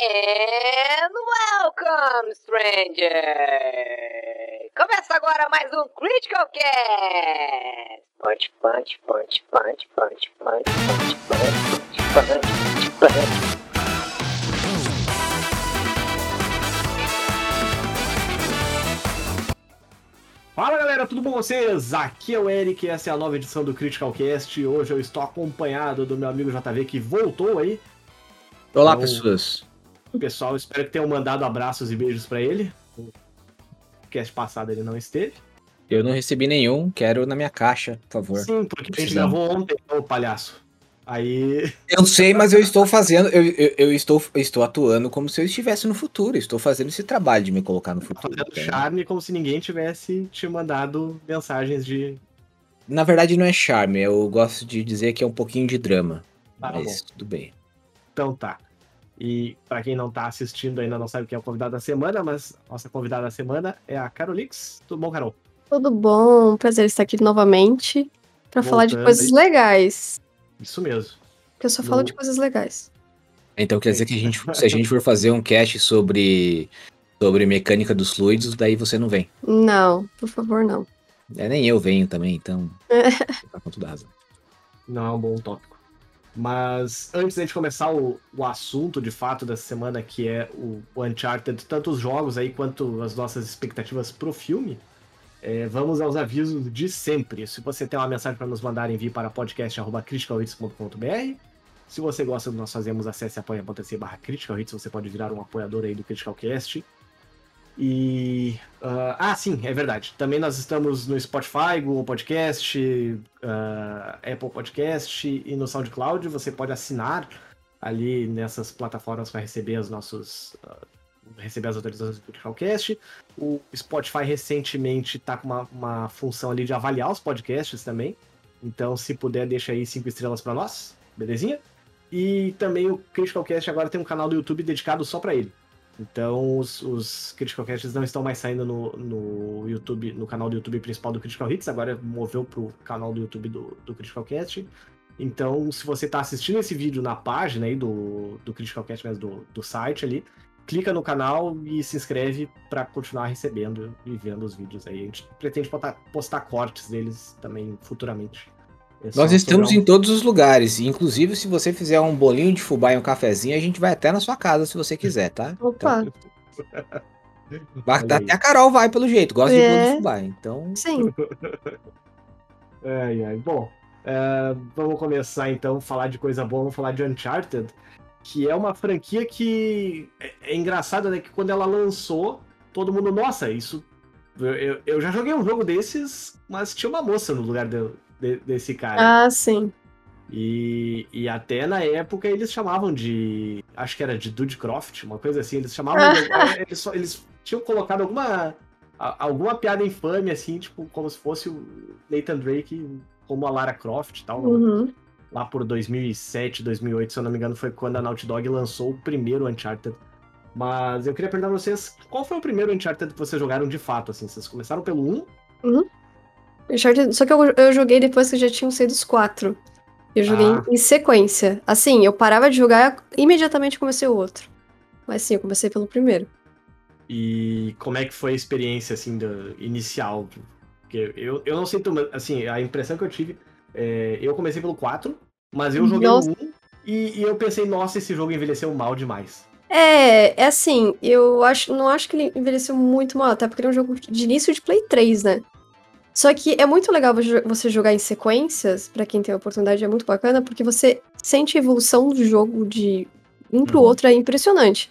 And welcome, stranger! Começa agora mais um Critical Cast! Punch, punch, punch, punch, punch, punch, punch, punch, punch, punch, punch. Fala galera, tudo bom com vocês? Aqui é o Eric, essa é a nova edição do Critical Cast. Hoje eu estou acompanhado do meu amigo JV que voltou aí. Olá, Então, pessoas. Pessoal, espero que tenham mandado abraços e beijos pra ele. O cast passado ele não esteve. Eu não recebi nenhum, quero na minha caixa, por favor. Sim, porque a gente gravou ontem, ô palhaço. Aí. Eu sei, mas eu estou fazendo, eu, eu, eu estou, eu estou atuando como se eu estivesse no futuro. Estou fazendo esse trabalho de me colocar no futuro. Fazendo charme como se ninguém tivesse te mandado mensagens de. Na verdade, não é charme, eu gosto de dizer que é um pouquinho de drama. Ah, mas tudo bem. Então tá. E pra quem não tá assistindo ainda não sabe quem é o convidado da semana, mas nossa convidada da semana é a Carolix. Tudo bom, Carol? Tudo bom? Prazer estar aqui novamente pra falar de coisas legais. Isso mesmo. Porque eu só falo No- de coisas legais. Então quer dizer que a gente, se a gente for fazer um cast sobre, sobre mecânica dos fluidos, daí você não vem. Não, por favor, não. É, nem eu venho também, então. tá com toda razão. Não é um bom tópico. Mas antes da gente começar o, o assunto de fato dessa semana, que é o, o Uncharted, tanto os jogos aí quanto as nossas expectativas pro filme, é, vamos aos avisos de sempre. Se você tem uma mensagem para nos mandar, envie para podcast.criticalhits.com.br. Se você gosta do que nós fazemos, acesse apoia.se barra Critical Hits, você pode virar um apoiador aí do Critical Cast. E. ah, ah, sim, é verdade. Também nós estamos no Spotify, Google Podcast, ah, Apple Podcast e no SoundCloud. Você pode assinar ali nessas plataformas para receber os nossos. ah, receber as atualizações do Criticalcast. O Spotify recentemente está com uma, uma função ali de avaliar os podcasts também. Então, se puder, deixa aí cinco estrelas para nós, belezinha? E também o Criticalcast agora tem um canal do YouTube dedicado só para ele. Então, os, os Critical Casts não estão mais saindo no, no YouTube, no canal do YouTube principal do Critical Hits, agora moveu pro canal do YouTube do, do Critical Cast. Então, se você está assistindo esse vídeo na página aí do, do Critical Cast, mesmo do, do site ali, clica no canal e se inscreve para continuar recebendo e vendo os vídeos aí. A gente pretende postar, postar cortes deles também futuramente. É Nós estamos em todos os lugares. Inclusive, se você fizer um bolinho de fubá e um cafezinho, a gente vai até na sua casa se você quiser, tá? Opa, aí. até a Carol vai, pelo jeito. Gosta de bolo É. de fubá. Então, sim. Ai, ai. Bom, é, vamos começar então a falar de coisa boa, vamos falar de Uncharted, que é uma franquia que é, é engraçado, né? Que quando ela lançou, todo mundo, nossa, isso. Eu, eu- eu já joguei um jogo desses, mas tinha uma moça no lugar de- de- desse cara. Ah, sim. E, e até na época eles chamavam de. Acho que era de Dudecroft, uma coisa assim. Eles chamavam. de- eles, só- eles tinham colocado alguma. Alguma piada infame, assim, tipo, como se fosse o Nathan Drake como a Lara Croft e tal. Uhum. Lá por 2007, 2008, se eu não me engano, foi quando a Naughty Dog lançou o primeiro Uncharted. Mas eu queria perguntar pra vocês, qual foi o primeiro Uncharted que vocês jogaram de fato, assim? Vocês começaram pelo 1? Uncharted- Só que eu, eu joguei depois que já tinham saído os quatro. Eu joguei Ah. em sequência. Assim, eu parava de jogar imediatamente comecei o outro. Mas sim, eu comecei pelo primeiro. E como é que foi a experiência, assim, do, inicial? Porque eu, eu não sei, mas, assim, a impressão que eu tive, é, eu comecei pelo 4, mas eu joguei Nossa. o 1 e, e eu pensei, nossa, esse jogo envelheceu mal demais. É, é assim, eu acho, não acho que ele envelheceu muito mal, até porque ele é um jogo de início de Play 3, né? Só que é muito legal vo- você jogar em sequências, pra quem tem a oportunidade, é muito bacana, porque você sente a evolução do jogo de um pro Uhum. outro, é impressionante.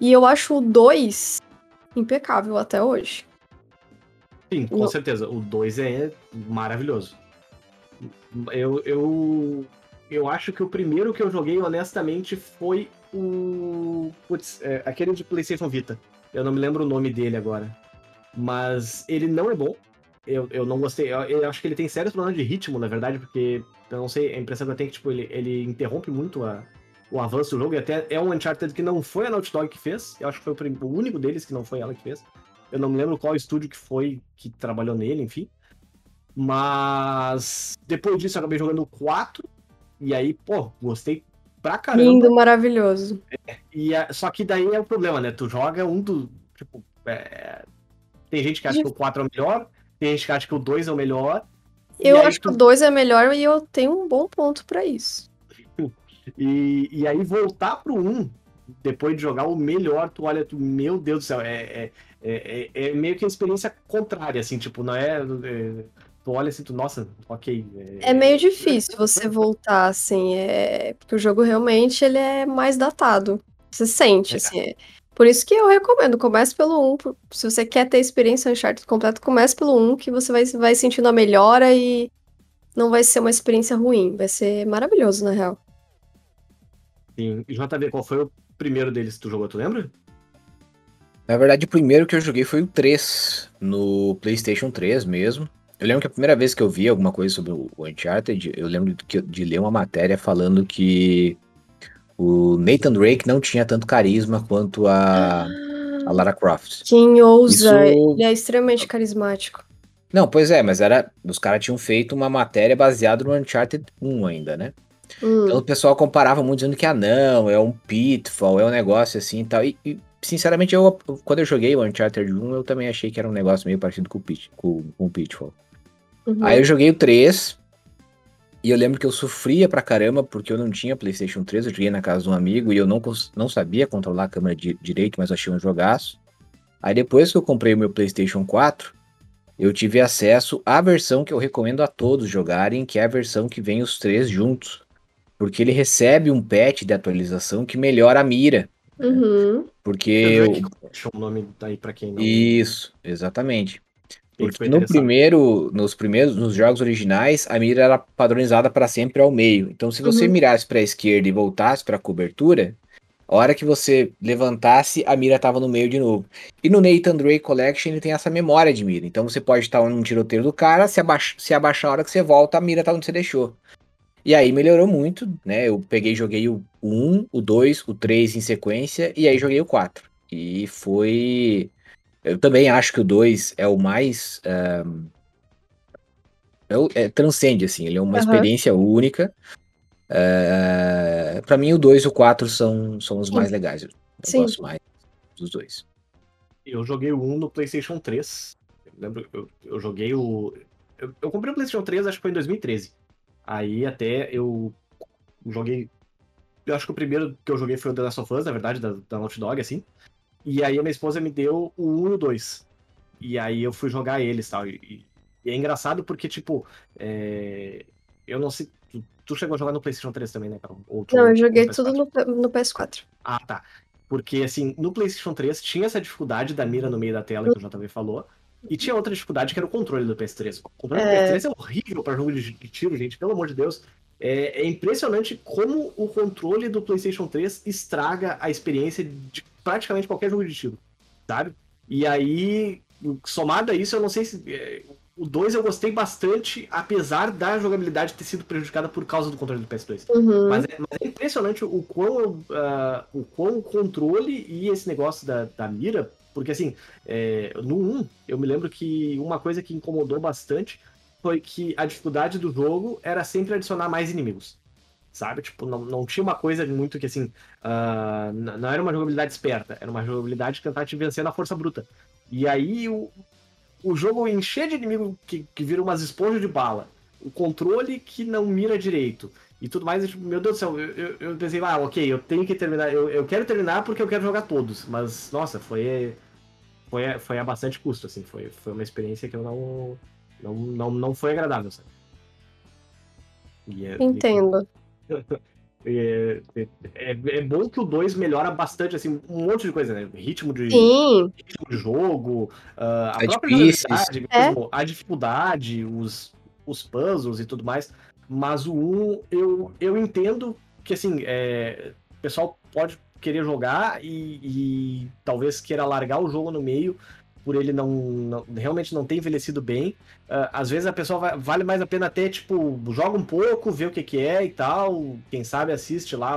E eu acho o 2 impecável até hoje. Sim, com Não. certeza. O 2 é maravilhoso. Eu, eu, eu acho que o primeiro que eu joguei, honestamente, foi o. Putz, é, aquele de PlayStation Vita. Eu não me lembro o nome dele agora. Mas ele não é bom. Eu, eu não gostei. Eu, eu acho que ele tem sérios problemas de ritmo, na verdade, porque eu não sei, a impressão que eu tenho é que tipo, ele, ele interrompe muito a, o avanço do jogo. E até é um Uncharted que não foi a Naughty Dog que fez. Eu acho que foi o, o único deles que não foi ela que fez. Eu não me lembro qual estúdio que foi que trabalhou nele, enfim. Mas depois disso eu acabei jogando o 4. E aí, pô, gostei pra caramba. Lindo, maravilhoso. E a- só que daí é o problema, né? Tu joga um do. Tipo, é, tem gente que acha que o 4 é o melhor, tem gente que acha que o 2 é o melhor. e Eu acho que tu- o 2 é melhor e eu tenho um bom ponto pra isso. E, e aí voltar pro 1, depois de jogar o melhor, tu olha, tu, meu Deus do céu, é, é, é, é- é meio que a experiência contrária, assim, tipo, não é. é, tu olha assim, tu, nossa, ok. É meio difícil você voltar, assim, é... porque o jogo realmente ele é mais datado. Você sente, É. assim. Por isso que eu recomendo, comece pelo 1. por- Se você quer ter a experiência Uncharted completa, comece pelo 1, que você vai, vai sentindo a melhora e não vai ser uma experiência ruim. Vai ser maravilhoso, na real. Sim. E JV, qual foi o primeiro deles que tu jogou, tu lembra? Na verdade, o primeiro que eu joguei foi o 3, no PlayStation 3 mesmo. Eu lembro que a primeira vez que eu vi alguma coisa sobre o Uncharted, eu lembro de ler uma matéria falando que o Nathan Drake não tinha tanto carisma quanto a, a Lara Croft. Quem ousa, Isso- ele é extremamente carismático. Não, pois é, mas era. Os caras tinham feito uma matéria baseada no Uncharted 1 ainda, né? Hum, Então o pessoal comparava muito dizendo que ah não, é um Pitfall, é um negócio assim e tal. E, e, sinceramente, eu, quando eu joguei o Uncharted 1, eu também achei que era um negócio meio parecido com o, Pit, com, com o Pitfall. uhum. Aí eu joguei o 3. E eu lembro que eu sofria pra caramba porque eu não tinha PlayStation 3. Eu joguei na casa de um amigo e eu não, não sabia controlar a câmera di- direito, mas eu achei um jogaço. Aí depois que eu comprei o meu PlayStation 4, eu tive acesso à versão que eu recomendo a todos jogarem, que é a versão que vem os três juntos. Porque ele recebe um patch de atualização que melhora a mira. Uhum. Porque. Eu... eu- Deixa o nome daí pra quem não. Isso, exatamente. Porque no primeiro, nos primeiros, nos jogos originais, a mira era padronizada para sempre ao meio. Então, se você Uhum. mirasse para a esquerda e voltasse para a cobertura, a hora que você levantasse, a mira estava no meio de novo. E no Nathan Drake Collection ele tem essa memória de mira. Então você pode estar num tiroteio do cara, se, abaixa, se abaixar a hora que você volta, a mira tá onde você deixou. E aí melhorou muito, né? Eu peguei joguei o 1, o 2, o 3 em sequência, e aí joguei o 4. E foi. Eu também acho que o 2 é o mais. ahn, é o- é, transcende, assim, ele é uma Aham. experiência única. É, para mim, o 2 e o 4 são, são os Sim. mais legais. Eu Sim. gosto mais dos dois. Eu joguei o 1 no PlayStation 3. Eu lembro, eu, eu joguei o. Eu, eu comprei o PlayStation 3, acho que foi em 2013. Aí até eu joguei. Eu acho que o primeiro que eu joguei foi o The Last of Us, na verdade, da, da Naughty Dog, assim. E aí a minha esposa me deu o 1 e o 2. E aí eu fui jogar eles tal. E, e- é engraçado porque, tipo, é, eu não sei. Tu, tu chegou a jogar no PlayStation 3 também, né, Carol? Ou tu- Não, eu no joguei PS4? tudo no, no PS4. Ah, tá. Porque, assim, no PlayStation 3 tinha essa dificuldade da mira no meio da tela, que o JV falou. E tinha outra dificuldade que era o controle do PS3. O controle É. do PS3 é horrível para jogo de de tiro, gente, pelo amor de Deus. É, é impressionante como o controle do PlayStation 3 estraga a experiência de praticamente qualquer jogo de tiro, sabe? E aí, somado a isso, eu não sei se. é, o 2 eu gostei bastante, apesar da jogabilidade ter sido prejudicada por causa do controle do PS2. Uhum. Mas é, mas é impressionante o quão, ah, o quão o controle e esse negócio da, da mira, porque assim, é, no 1, eu me lembro que uma coisa que incomodou bastante foi que a dificuldade do jogo era sempre adicionar mais inimigos. Sabe? Tipo, não, não tinha uma coisa muito que assim. n- não era uma jogabilidade esperta, era uma jogabilidade que tentar te vencer na força bruta. E aí o, o jogo encher de inimigo que, que vira umas esponjas de bala. O controle que não mira direito e tudo mais. tipo, meu Deus do céu, eu, eu, eu pensei, ah, ok, eu tenho que terminar. Eu, eu quero terminar porque eu quero jogar todos. Mas, nossa, foi. Foi, foi a bastante custo, assim. Foi, foi uma experiência que eu não. Não, não, não foi agradável, sabe? E é- Entendo. É, é, é, é bom que o 2 melhora bastante, assim, um monte de coisa, né? Ritmo de, ritmo de jogo, ah, a própria jogabilidade, É. mesmo, a dificuldade, os, os puzzles e tudo mais. Mas o 1, eu, eu entendo que, assim, é, o pessoal pode querer jogar e, e talvez queira largar o jogo no meio por ele não, não- realmente não ter envelhecido bem. Ah, às vezes a pessoa vai- vale mais a pena até, tipo, joga um pouco, vê o que, que é e tal. Quem sabe assiste lá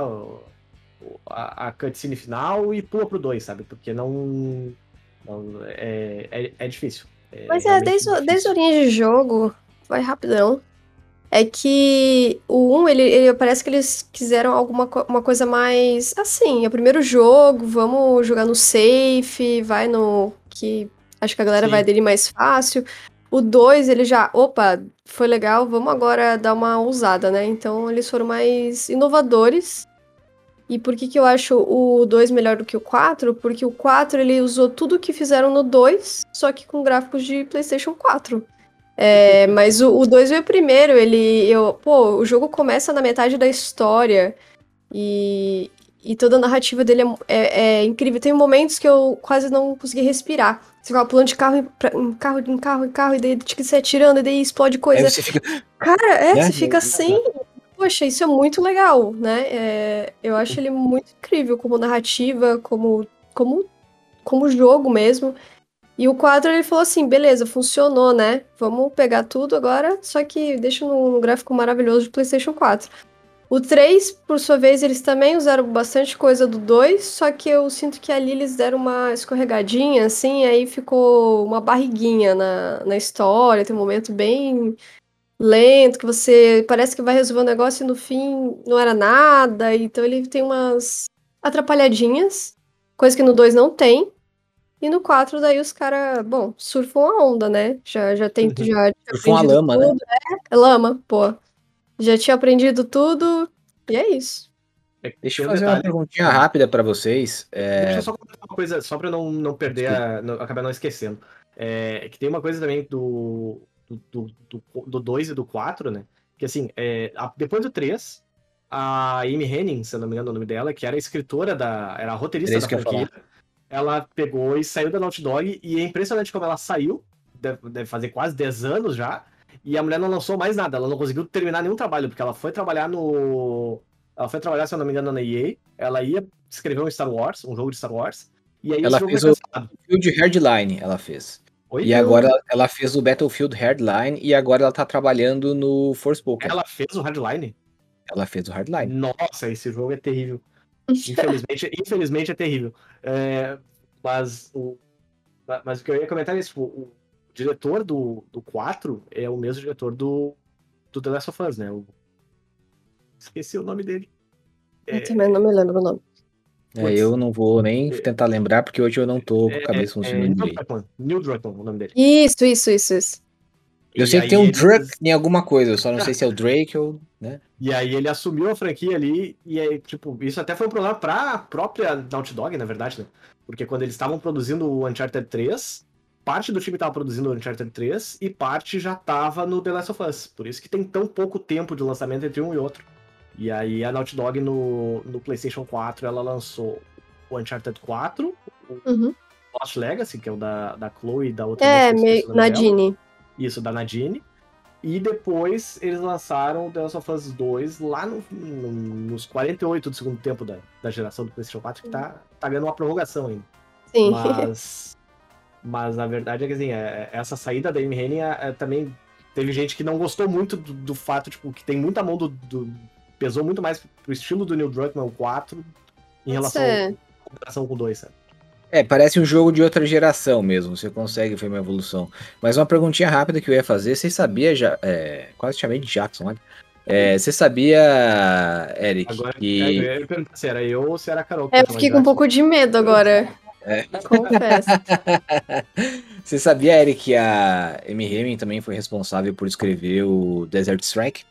a, a cutscene final e pula pro 2, sabe? Porque não. não- é, é, é difícil. mas é, desde, o- difícil. desde a linha de jogo, vai rapidão. é que o 1, ele, ele parece que eles quiseram alguma uma coisa mais assim, é o primeiro jogo, vamos jogar no safe, vai no que acho que a galera Sim. vai dele mais fácil. O 2, ele já, opa, foi legal, vamos agora dar uma ousada, né? Então eles foram mais inovadores. E por que que eu acho o 2 melhor do que o 4? Porque o 4 ele usou tudo que fizeram no 2, só que com gráficos de PlayStation 4. É, mas o, o 2 veio primeiro, ele. Eu, pô, o jogo começa na metade da história e, e toda a narrativa dele é, é- é incrível. Tem momentos que eu quase não consegui respirar. Você ficava pulando de carro em, pra- em carro, em carro, em carro, e daí tinha que se atirando, e daí explode coisa. Aí você fica. Cara, é, Né? você fica assim. Poxa, isso é muito legal, né? É, eu acho ele muito incrível como narrativa, como, como, como jogo mesmo. E o 4 ele falou assim: beleza, funcionou, né? Vamos pegar tudo agora, só que deixa no gráfico maravilhoso de PlayStation 4. O 3, por sua vez, eles também usaram bastante coisa do 2, só que eu sinto que ali eles deram uma escorregadinha, assim, aí ficou uma barriguinha na, na história, tem um momento bem lento, que você parece que vai resolver um negócio e no fim não era nada, então ele tem umas atrapalhadinhas, coisa que no 2 não tem. E no 4 daí os caras, bom, surfam a onda, né? Já, já tem, Uhum. já Surfam a aprendido lama, né? tudo, É, é lama, pô. Já tinha aprendido tudo, e é isso. É Deixa eu um fazer uma detalhe- perguntinha rápida pra vocês. É, Deixa eu só comentar uma coisa, só pra não, não perder, a, não, acabar não esquecendo. É, que tem uma coisa também do 2 do, do, do dois e do 4, né? Que assim, é, a- depois do 3, a Amy Henning, se eu não me engano o nome dela, que era a escritora da. Era a roteirista isso da franquia, ela pegou e saiu da Naughty Dog, e é impressionante como ela saiu, deve, deve fazer quase 10 anos já, e a mulher não lançou mais nada, ela não conseguiu terminar nenhum trabalho, porque ela foi trabalhar no. Ela foi trabalhar, se eu não me engano, na EA, ela ia escrever um Star Wars, um jogo de Star Wars, e aí Ela fez o- cancelado. Field Hardline ela fez. Oi? E agora ela- fez o Battlefield Hardline e agora ela tá trabalhando no Forspoken. Ela fez o Hardline? Ela fez o Hardline. Nossa, esse jogo é terrível. Infelizmente, infelizmente é terrível. É, mas, o, ma- mas o que eu ia comentar é isso. tipo, O, diretor do, do 4 é o mesmo diretor do, do The Last of Us, né? O- esqueci o nome dele. Eu também não me lembro o nome. É, eu não vou nem tentar lembrar porque hoje eu não tô com a cabeça É, funcionando Neil direito. Druckmann. Neil Druckmann, o nome dele. Isso, isso, isso, isso. Eu E sei que tem um eles- Drake em alguma coisa, eu só não sei se é o Drake ou. né? E aí ele assumiu a franquia ali, e aí, tipo, isso até foi um problema pra própria Naughty Dog, na verdade, né? Porque quando eles estavam produzindo o Uncharted 3, parte do time tava produzindo o Uncharted 3 e parte já tava no The Last of Us. Por isso que tem tão pouco tempo de lançamento entre um e outro. E aí a Naughty Dog no, no PlayStation 4, ela lançou o Uncharted 4, o Uhum. Lost Legacy, que é o da, da Chloe e da outra É, o dela. Nadine. Isso, da Nadine. E depois eles lançaram o The Last of Us 2 lá no- no- nos 48 do segundo tempo da, da geração do PlayStation 4, que tá, tá ganhando uma prorrogação ainda. Sim. Mas, mas na verdade é que assim, é- essa saída da Amy Hennig é, é, também teve gente que não gostou muito do, do fato, tipo, que tem muita mão do, do- pesou muito mais pro estilo do Neil Druckmann, o 4, em relação comparação com o 2, sabe? É, parece um jogo de outra geração mesmo, você consegue ver uma evolução. Mas uma perguntinha rápida que eu ia fazer, você sabia já. é, quase chamei de Jackson, olha. É, você sabia, Eric, Agora, que. é, eu ia perguntar se era eu ou se era a Carol. É, eu fiquei com um pouco de medo agora. É. Confesso. Você sabia, Eric, que a Amy Hemming também foi responsável por escrever o Desert Strike?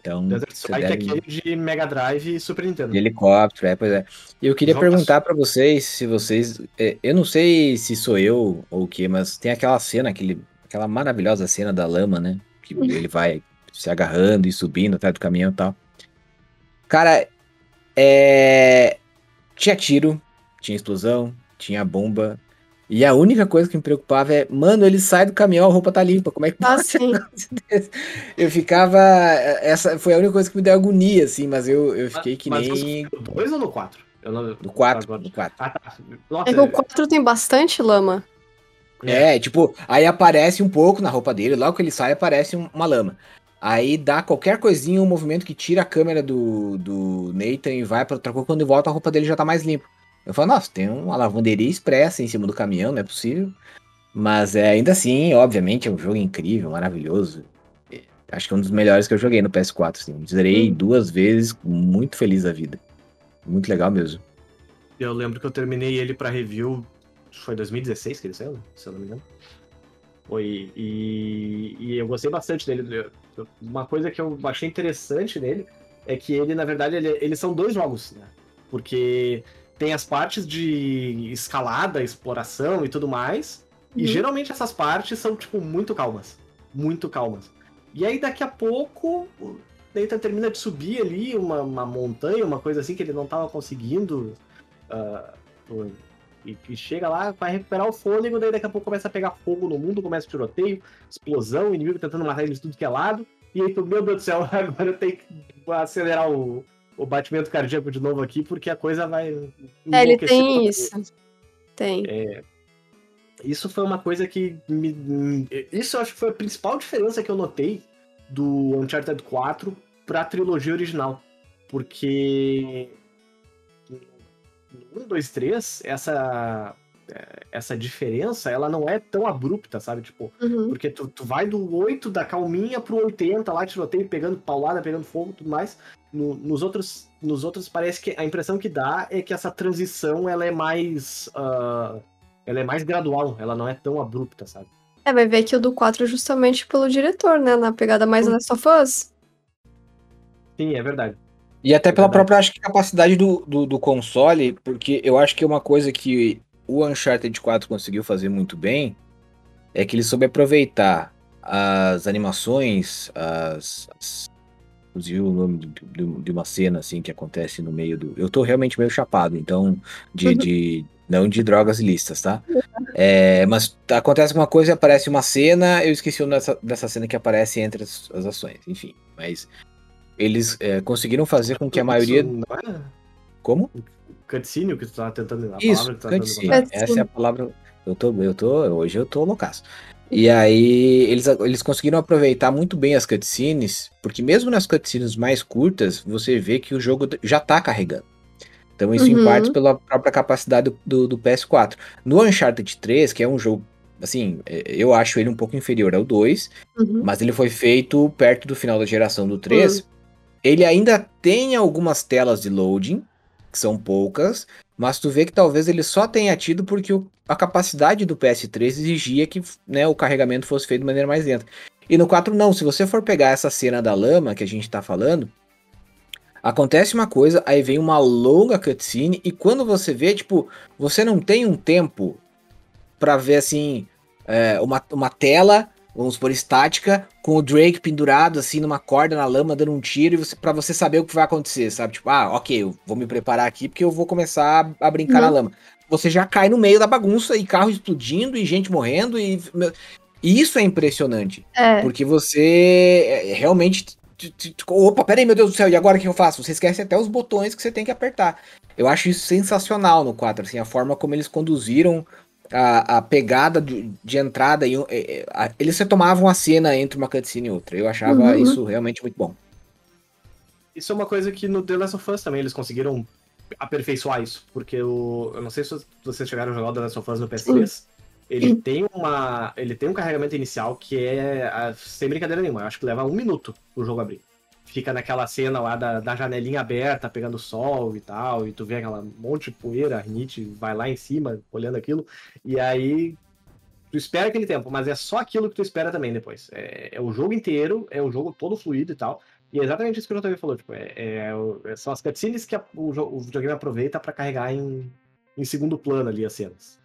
Então, Desert Strike é deve- aquele de Mega Drive e Super Nintendo. de helicóptero, é, pois é. E eu queria perguntar pra vocês se vocês. é, eu não sei se sou eu ou o que, mas tem aquela cena, aquele, aquela maravilhosa cena da lama, né? Que Uhum. ele vai se agarrando e subindo atrás do caminhão e tal. Cara, é. Tinha tiro, tinha explosão, tinha bomba. E a única coisa que me preocupava é, mano, ele sai do caminhão, a roupa tá limpa. Como é que Ah, sim. eu ficava. Essa foi a única coisa que me deu agonia, assim, mas eu, eu fiquei que Mas nem. no 2 ou no 4? Eu não... No 4, Agora- no 4. Ah, tá. Nossa, É que o 4 tem bastante lama. É, tipo, aí aparece um pouco na roupa dele, logo que ele sai aparece um- uma lama. Aí dá qualquer coisinha, um movimento que tira a câmera do, do Nathan e vai pra outra cor, quando volta a roupa dele já tá mais limpa. Eu falo, nossa, tem uma lavanderia expressa em cima do caminhão, não é possível. Mas é, ainda assim, obviamente, é um jogo incrível, maravilhoso. Acho que é um dos melhores que eu joguei no PS4, assim. Zerei Hum. duas vezes, muito feliz da vida. Muito legal mesmo. Eu lembro que eu terminei ele pra review. Foi 2016 que ele saiu, se eu não me engano. Foi. E, e eu gostei bastante dele. Uma coisa que eu achei interessante nele é que ele, na verdade, ele- eles são dois jogos, né? Porque tem as partes de escalada, exploração e tudo mais. E Uhum. geralmente essas partes são, tipo, muito calmas. Muito calmas. E aí daqui a pouco, o Nathan termina de subir ali uma, uma montanha, uma coisa assim que ele não tava conseguindo. o- e, e chega lá, vai recuperar o fôlego, daí daqui a pouco começa a pegar fogo no mundo, começa tiroteio, explosão, inimigo tentando matar ele de tudo que é lado. E aí tu, meu Deus do céu, agora eu tenho que acelerar o, o batimento cardíaco de novo aqui, porque a coisa vai. É, ele tem isso. Tem. Isso foi uma coisa que me- Isso eu acho que foi a principal diferença que eu notei do Uncharted 4 pra trilogia original. Porque. No 1, 2, 3, essa. Essa diferença, ela não é tão abrupta, sabe? Tipo, Uhum. porque tu, tu vai do 8 da calminha pro 80 lá, tiroteio, pegando paulada, pegando fogo e tudo mais. No- nos, outros, nos outros parece que a impressão que dá é que essa transição ela é mais. ah, ela é mais gradual, ela não é tão abrupta, sabe? É, vai ver que o do 4 é justamente pelo diretor, né? Na pegada mais. Last of Us. Sim, é verdade. E até É pela verdade. própria acho que, capacidade do, do, do console, porque eu acho que uma coisa que o Uncharted 4 conseguiu fazer muito bem é que ele soube aproveitar as animações, as. as inclusive o nome de, de- de uma cena assim que acontece no meio do. Eu tô realmente meio chapado, então. De. Uhum. de não de drogas ilícitas, tá? É, mas acontece uma coisa, aparece uma cena, eu esqueci o nome dessa, dessa cena que aparece entre as, as ações, enfim. Mas eles é, conseguiram fazer com que a maioria. É Como? Cutscene o que tu tava tentando. A Isso, palavra que tu tentando cutscene. Cutscene. Essa é a palavra. Eu tô, eu tô, hoje eu tô loucaço. E aí, eles, eles conseguiram aproveitar muito bem as cutscenes, porque mesmo nas cutscenes mais curtas, você vê que o jogo já tá carregando. Então, isso em Uhum. parte pela própria capacidade do, do, do PS4. No Uncharted 3, que é um jogo, assim, é, eu acho ele um pouco inferior ao 2, Uhum. mas ele foi feito perto do final da geração do 3. Ele ainda tem algumas telas de loading, que são poucas, mas tu vê que talvez ele só tenha tido porque o- a capacidade do PS3 exigia que né, o carregamento fosse feito de maneira mais lenta. E no 4 não, se você for pegar essa cena da lama que a gente tá falando, acontece uma coisa, aí vem uma longa cutscene e quando você vê, tipo, você não tem um tempo pra ver assim, é, uma, uma tela, vamos supor, estática, com o Drake pendurado assim numa corda na lama, dando um tiro, e você, para você saber o que vai acontecer, sabe? Tipo, ah, ok, eu vou me preparar aqui porque eu vou começar a, a brincar Uhum. na lama. Você já cai no meio da bagunça e carro explodindo e gente morrendo e. e isso é impressionante. É. Porque você é, realmente. t- t- Opa, peraí, meu Deus do céu, e agora o que eu faço? Você esquece até os botões que você tem que apertar. Eu acho isso sensacional no 4, assim, a forma como eles conduziram a, a pegada de, de entrada. E, é, é, a- eles retomavam a cena entre uma cutscene e outra. Eu achava Uhum. isso realmente muito bom. Isso é uma coisa que no The Last of Us também eles conseguiram aperfeiçoar isso. Porque o, eu não sei se vocês chegaram a jogar o The Last of Us no PS3. Ele tem uma. Ele tem um carregamento inicial que é. sem brincadeira nenhuma. Eu acho que leva um minuto o jogo abrir. Fica naquela cena lá da, da janelinha aberta, pegando sol e tal, e tu vê aquela monte de poeira, Rinite vai lá em cima, olhando aquilo, e aí tu espera aquele tempo, mas é só aquilo que tu espera também depois. É, é o jogo inteiro, é o jogo todo fluido e tal. E é exatamente isso que o JV falou, tipo, é, é é- são as cutscenes que a- o, o videogame aproveita pra carregar em, em segundo plano ali as cenas.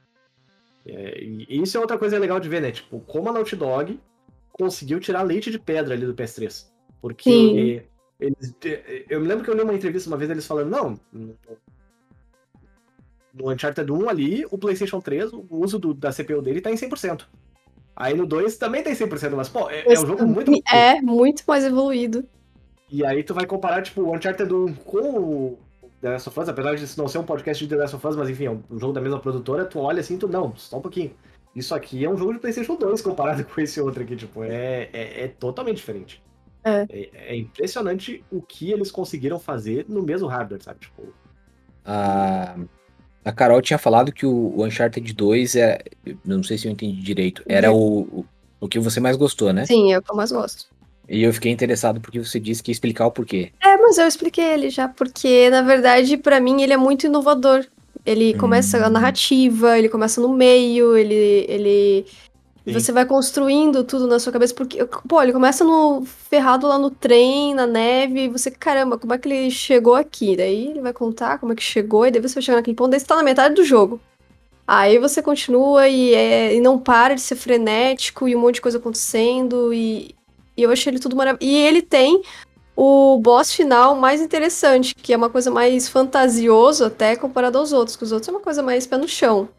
É, e isso é outra coisa legal de ver, né? Tipo, como a Naughty Dog conseguiu tirar leite de pedra ali do PS3. Porque eles, eu me lembro que eu li uma entrevista uma vez eles falando, não, no- Uncharted 1 ali, o PlayStation 3, o uso do- da CPU dele tá em 100%. Aí no 2 também tem 100%, mas pô, é, é um jogo muito É, muito mais evoluído. e aí tu vai comparar, tipo, o Uncharted 1 com o The Last of Us, apesar de não ser um podcast de The Last of Us, mas enfim, é um jogo da mesma produtora, tu olha assim, tu, não, só um pouquinho. Isso aqui é um jogo de Playstation 2 comparado com esse outro aqui, tipo, é, é, é totalmente diferente. É. É, é impressionante o que eles conseguiram fazer no mesmo hardware, sabe? Tipo, A, a Carol tinha falado que o, o Uncharted 2 é. Não sei se eu entendi direito. Era o, o, o que você mais gostou, né? Sim, é o que eu mais gosto. E eu fiquei interessado porque você disse que ia explicar o porquê. É, mas eu expliquei ele já, porque na verdade, pra mim, ele é muito inovador. Ele começa a Hum. narrativa, ele começa no meio, ele. ele... Sim. Você vai construindo tudo na sua cabeça, porque, pô, ele começa no ferrado lá no trem, na neve, e você, caramba, como é que ele chegou aqui? Daí ele vai contar como é que chegou, e daí você vai chegar naquele ponto, daí você tá na metade do jogo. Aí você continua e, é, e não para de ser frenético, e um monte de coisa acontecendo, e, e eu achei ele tudo maravilhoso. E ele tem o boss final mais interessante, que é uma coisa mais fantasioso até comparado aos outros, que os outros é uma coisa mais pé no chão.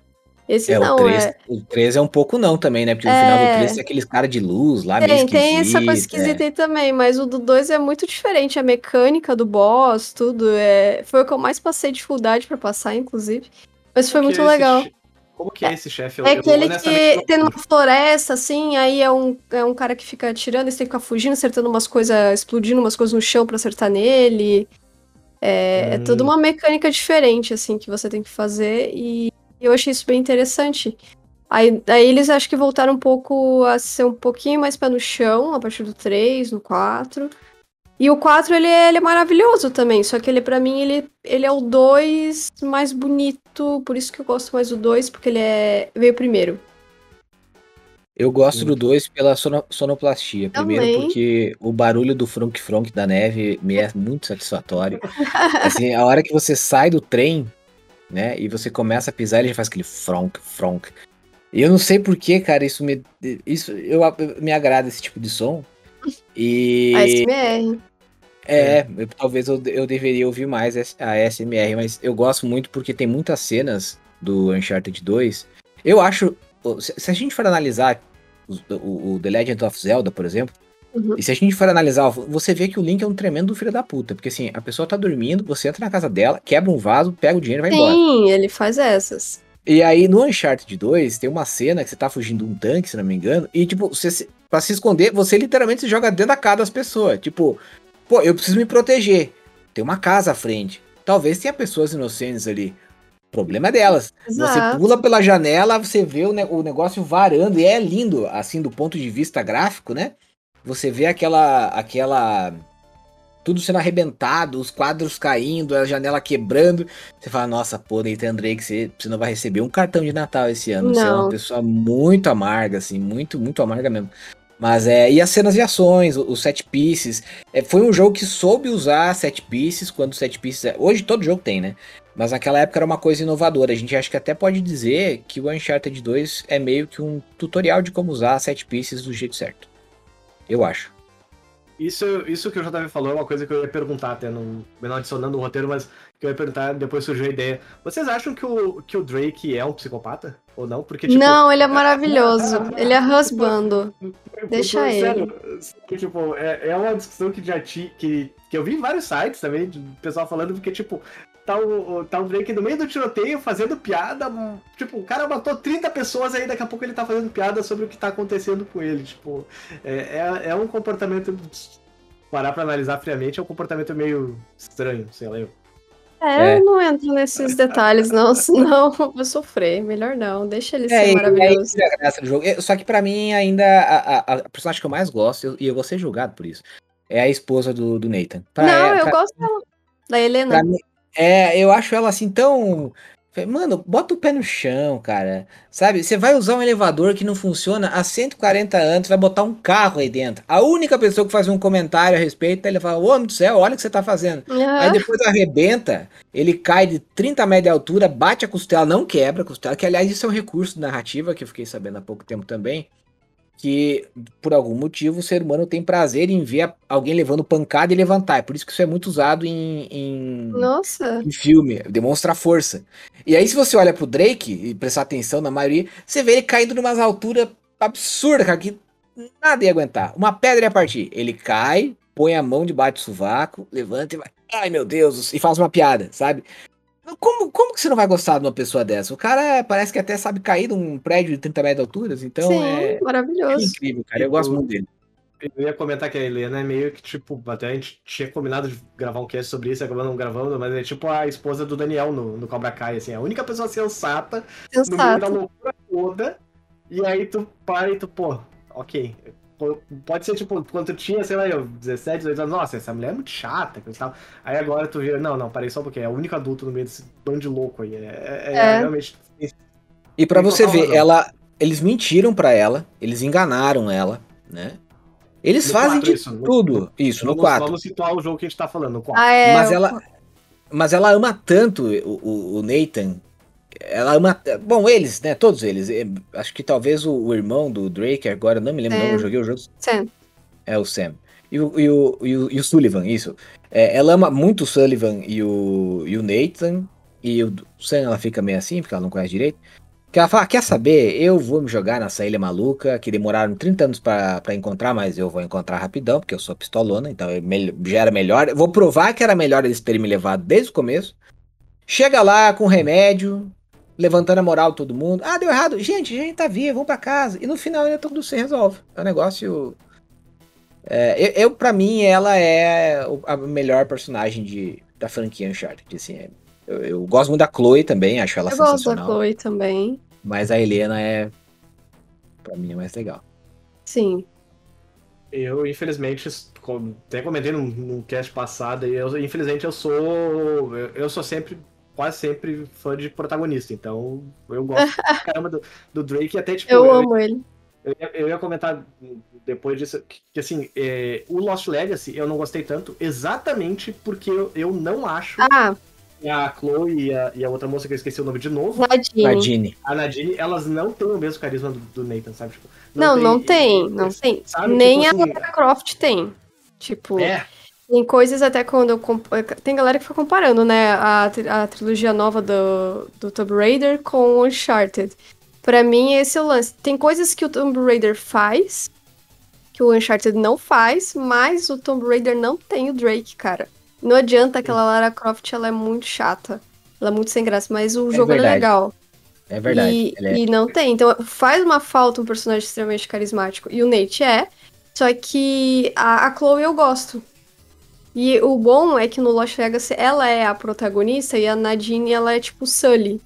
Esse É, não, o 3, é. o 3 é um pouco não também, né? Porque no É. final do 3 tem aqueles caras de luz lá, meio Tem, tem essa coisa esquisito, é. esquisita aí também, mas o do 2 é muito diferente. A mecânica do boss, tudo. É... Foi o que eu mais passei dificuldade pra passar, inclusive. Mas foi muito que é esse legal. che- Como que é esse chefe? Eu- É aquele que não- tem numa floresta, assim, aí é um, é um cara que fica atirando, e você tem que ficar fugindo, acertando umas coisas, explodindo umas coisas no chão pra acertar nele. É, é Hum. toda uma mecânica diferente, assim, que você tem que fazer, e eu achei isso bem interessante. Aí, aí eles acho que voltaram um pouco a ser um pouquinho mais pé no chão, a partir do 3, no 4. E o 4, ele é, ele é maravilhoso também, só que ele, pra mim, ele, ele é o 2 mais bonito, por isso que eu gosto mais do 2, porque ele é, veio primeiro. Eu gosto do Muito. 2 pela sono- sonoplastia. Primeiro Também. porque o barulho do Fronk Fronk da neve me é muito satisfatório. assim, a hora que você sai do trem, né, e você começa a pisar, ele já faz aquele Fronk Fronk. E eu não sei porquê, cara, isso me isso eu, me agrada esse tipo de som. E ASMR. é, eu- talvez eu, eu deveria ouvir mais a SMR, mas eu gosto muito porque tem muitas cenas do Uncharted 2. Eu acho, se, a gente for analisar o, o The Legend of Zelda, por exemplo, Uhum. e se a gente for analisar, você vê que o Link é um tremendo filho da puta, porque assim, a pessoa tá dormindo, você entra na casa dela, quebra um vaso, pega o dinheiro e vai embora. Sim, ele faz essas. E aí, no Uncharted 2, tem uma cena que você tá fugindo de um tanque, se não me engano, e, tipo, você, se- pra se esconder, você literalmente se joga dentro da casa das pessoas. Tipo, pô, eu preciso me proteger. Tem uma casa à frente. Talvez tenha pessoas inocentes ali. O problema é delas. Você Exato. pula pela janela, você vê o, ne- o negócio varando, e é lindo, assim, do ponto de vista gráfico, né? Você vê aquela. aquela. Tudo sendo arrebentado, os quadros caindo, a janela quebrando. Você fala, nossa, pô, Nathan Drake, você, você não vai receber um cartão de Natal esse ano. Você é uma Não. pessoa muito amarga, assim, muito, muito amarga mesmo. Mas é. E as cenas de ações, os set pieces. É, foi um jogo que soube usar set pieces quando set pieces. é- Hoje todo jogo tem, né? Mas naquela época era uma coisa inovadora. A gente acha que até pode dizer que o Uncharted 2 é meio que um tutorial de como usar set pieces do jeito certo. Eu acho. Isso, isso que o JV falou é uma coisa que eu ia perguntar até, não, não adicionando no roteiro, mas que eu ia perguntar, depois surgiu a ideia. Vocês acham que o, que o Drake é um psicopata? Ou não? Porque, tipo, Não, ele é maravilhoso. ele é husbando. deixa sério, tipo, é, é uma discussão que já ti, que, que eu vi em vários sites também, de pessoal falando, porque, tipo, tá o, tá o Drake no meio do tiroteio fazendo piada. Tipo, o cara matou 30 pessoas aí, daqui a pouco ele tá fazendo piada sobre o que tá acontecendo com ele. Tipo, é, é, é um comportamento. Parar pra analisar friamente, é um comportamento meio estranho, sei lá. eu. É, É. eu não entro nesses detalhes, não, senão eu vou sofrer. Melhor não, deixa ele ser É, e- maravilhoso. aí, a graça do jogo. É, Só que pra mim, ainda, a, a- a personagem que eu mais gosto, e eu vou ser julgado por isso, é a esposa do, do Nathan. Pra- não, é, eu pra- gosto dela. Da Helena. Pra mim, é, eu acho ela assim tão. Mano, bota o pé no chão, cara. Sabe? Você vai usar um elevador que não funciona há 140 anos, vai botar um carro aí dentro. A única pessoa que faz um comentário a respeito, ele fala: Ô, homem do céu, olha o que você tá fazendo. Aí depois arrebenta, ele cai de 30 metros de altura, bate a costela, não quebra a costela, que aliás isso é um recurso narrativa que eu fiquei sabendo há pouco tempo também. Que por algum motivo o ser humano tem prazer em ver alguém levando pancada e levantar. É por isso que isso é muito usado em, em, Nossa. em filme, demonstra força. E aí, se você olha pro Drake e prestar atenção na maioria, você vê ele caindo numas alturas absurdas, cara, que nada ia aguentar. Uma pedra ia partir. Ele cai, põe a mão debaixo do sovaco, levanta e vai. Ai meu Deus, e faz uma piada, sabe? Como, como que você não vai gostar de uma pessoa dessa? O cara parece que até sabe cair de um prédio de 30 metros de altura, então Sim, é, é maravilhoso. incrível, cara. Eu gosto muito dele. Eu ia comentar que a Helena é meio que, tipo, até a gente tinha combinado de gravar um cast sobre isso, acabou não gravando, mas é tipo a esposa do Daniel no, no Cobra Kai, assim, a única pessoa sensata no meio da Sensato. loucura toda, e aí tu para e tu, pô, ok, pode ser, tipo, quando tu tinha, sei lá, eu, 17, 18 anos, nossa, essa mulher é muito chata, coisa e tal. Aí agora tu vê, não, não, parei só porque é o único adulto no meio desse bando de louco aí. É, é, é É. realmente. E pra Tem você ver, razão. ela, eles mentiram pra ela, eles enganaram ela, né? Eles No fazem quatro, de isso, no- tudo, isso, no vamos, 4. Vamos situar o jogo que a gente tá falando, no 4. Ah, é. Mas eu- ela, mas ela ama tanto o, o- o Nathan. Ela ama. Bom, eles, né? Todos eles. eh, Acho que talvez o, o irmão do Drake, agora não me lembro, não, É. eu joguei o jogo. Sam. É o Sam. E o, e o, e o, e o Sullivan, isso. É, ela ama muito o Sullivan e o, e o Nathan. E o Sam ela fica meio assim, porque ela não conhece direito. Que ela fala, quer saber? Eu vou me jogar nessa ilha maluca, que demoraram 30 anos pra pra encontrar, mas eu vou encontrar rapidão, porque eu sou pistolona, então já era melhor. Eu vou provar que era melhor eles terem me levado desde o começo. Chega lá com remédio, levantando a moral de todo mundo. Ah, deu errado. Gente, a gente tá vivo, vamos pra casa. E no final ainda tudo se resolve. É um negócio. É, eu, eu, pra mim, ela é o- a melhor personagem de, da franquia Uncharted. Assim, é- eu, eu gosto muito da Chloe também, acho ela Eu gosto da sensacional. Chloe também. Mas a Helena é. Pra mim é mais legal. Sim. Eu, infelizmente, até comentei num, num cast passado, e eu, infelizmente eu sou. Eu, eu sou sempre, quase sempre fã de protagonista. Então eu gosto pra caramba do, do Drake até tipo. Eu amo ele. Eu, ia- eu ia comentar depois disso que, que, assim, é, o Lost Legacy eu não gostei tanto, exatamente porque eu, eu não acho Ah, que a Chloe e a, e a outra moça que eu esqueci o nome de novo, Nadine. Nadine. a Nadine, elas não têm o mesmo carisma do, do Nathan, sabe? Tipo, Não, não tem, não tem. Sabe, Nem tipo a assim, Lara Croft tem. Tipo, É, tem coisas até quando eu. comp- Tem galera que fica comparando, né? A, a trilogia nova do, do Tomb Raider com o Uncharted. Pra mim, esse é o lance. Tem coisas que o Tomb Raider faz, que o Uncharted não faz, mas o Tomb Raider não tem o Drake, cara. Não adianta, aquela Lara Croft, ela é muito chata. Ela é muito sem graça, mas o É jogo é legal. É verdade. E, é- e não tem. Então faz uma falta um personagem extremamente carismático. E o Nate é. Só que a, a Chloe eu gosto. E o bom é que no Lost Legacy ela é a protagonista e a Nadine ela é tipo Sully.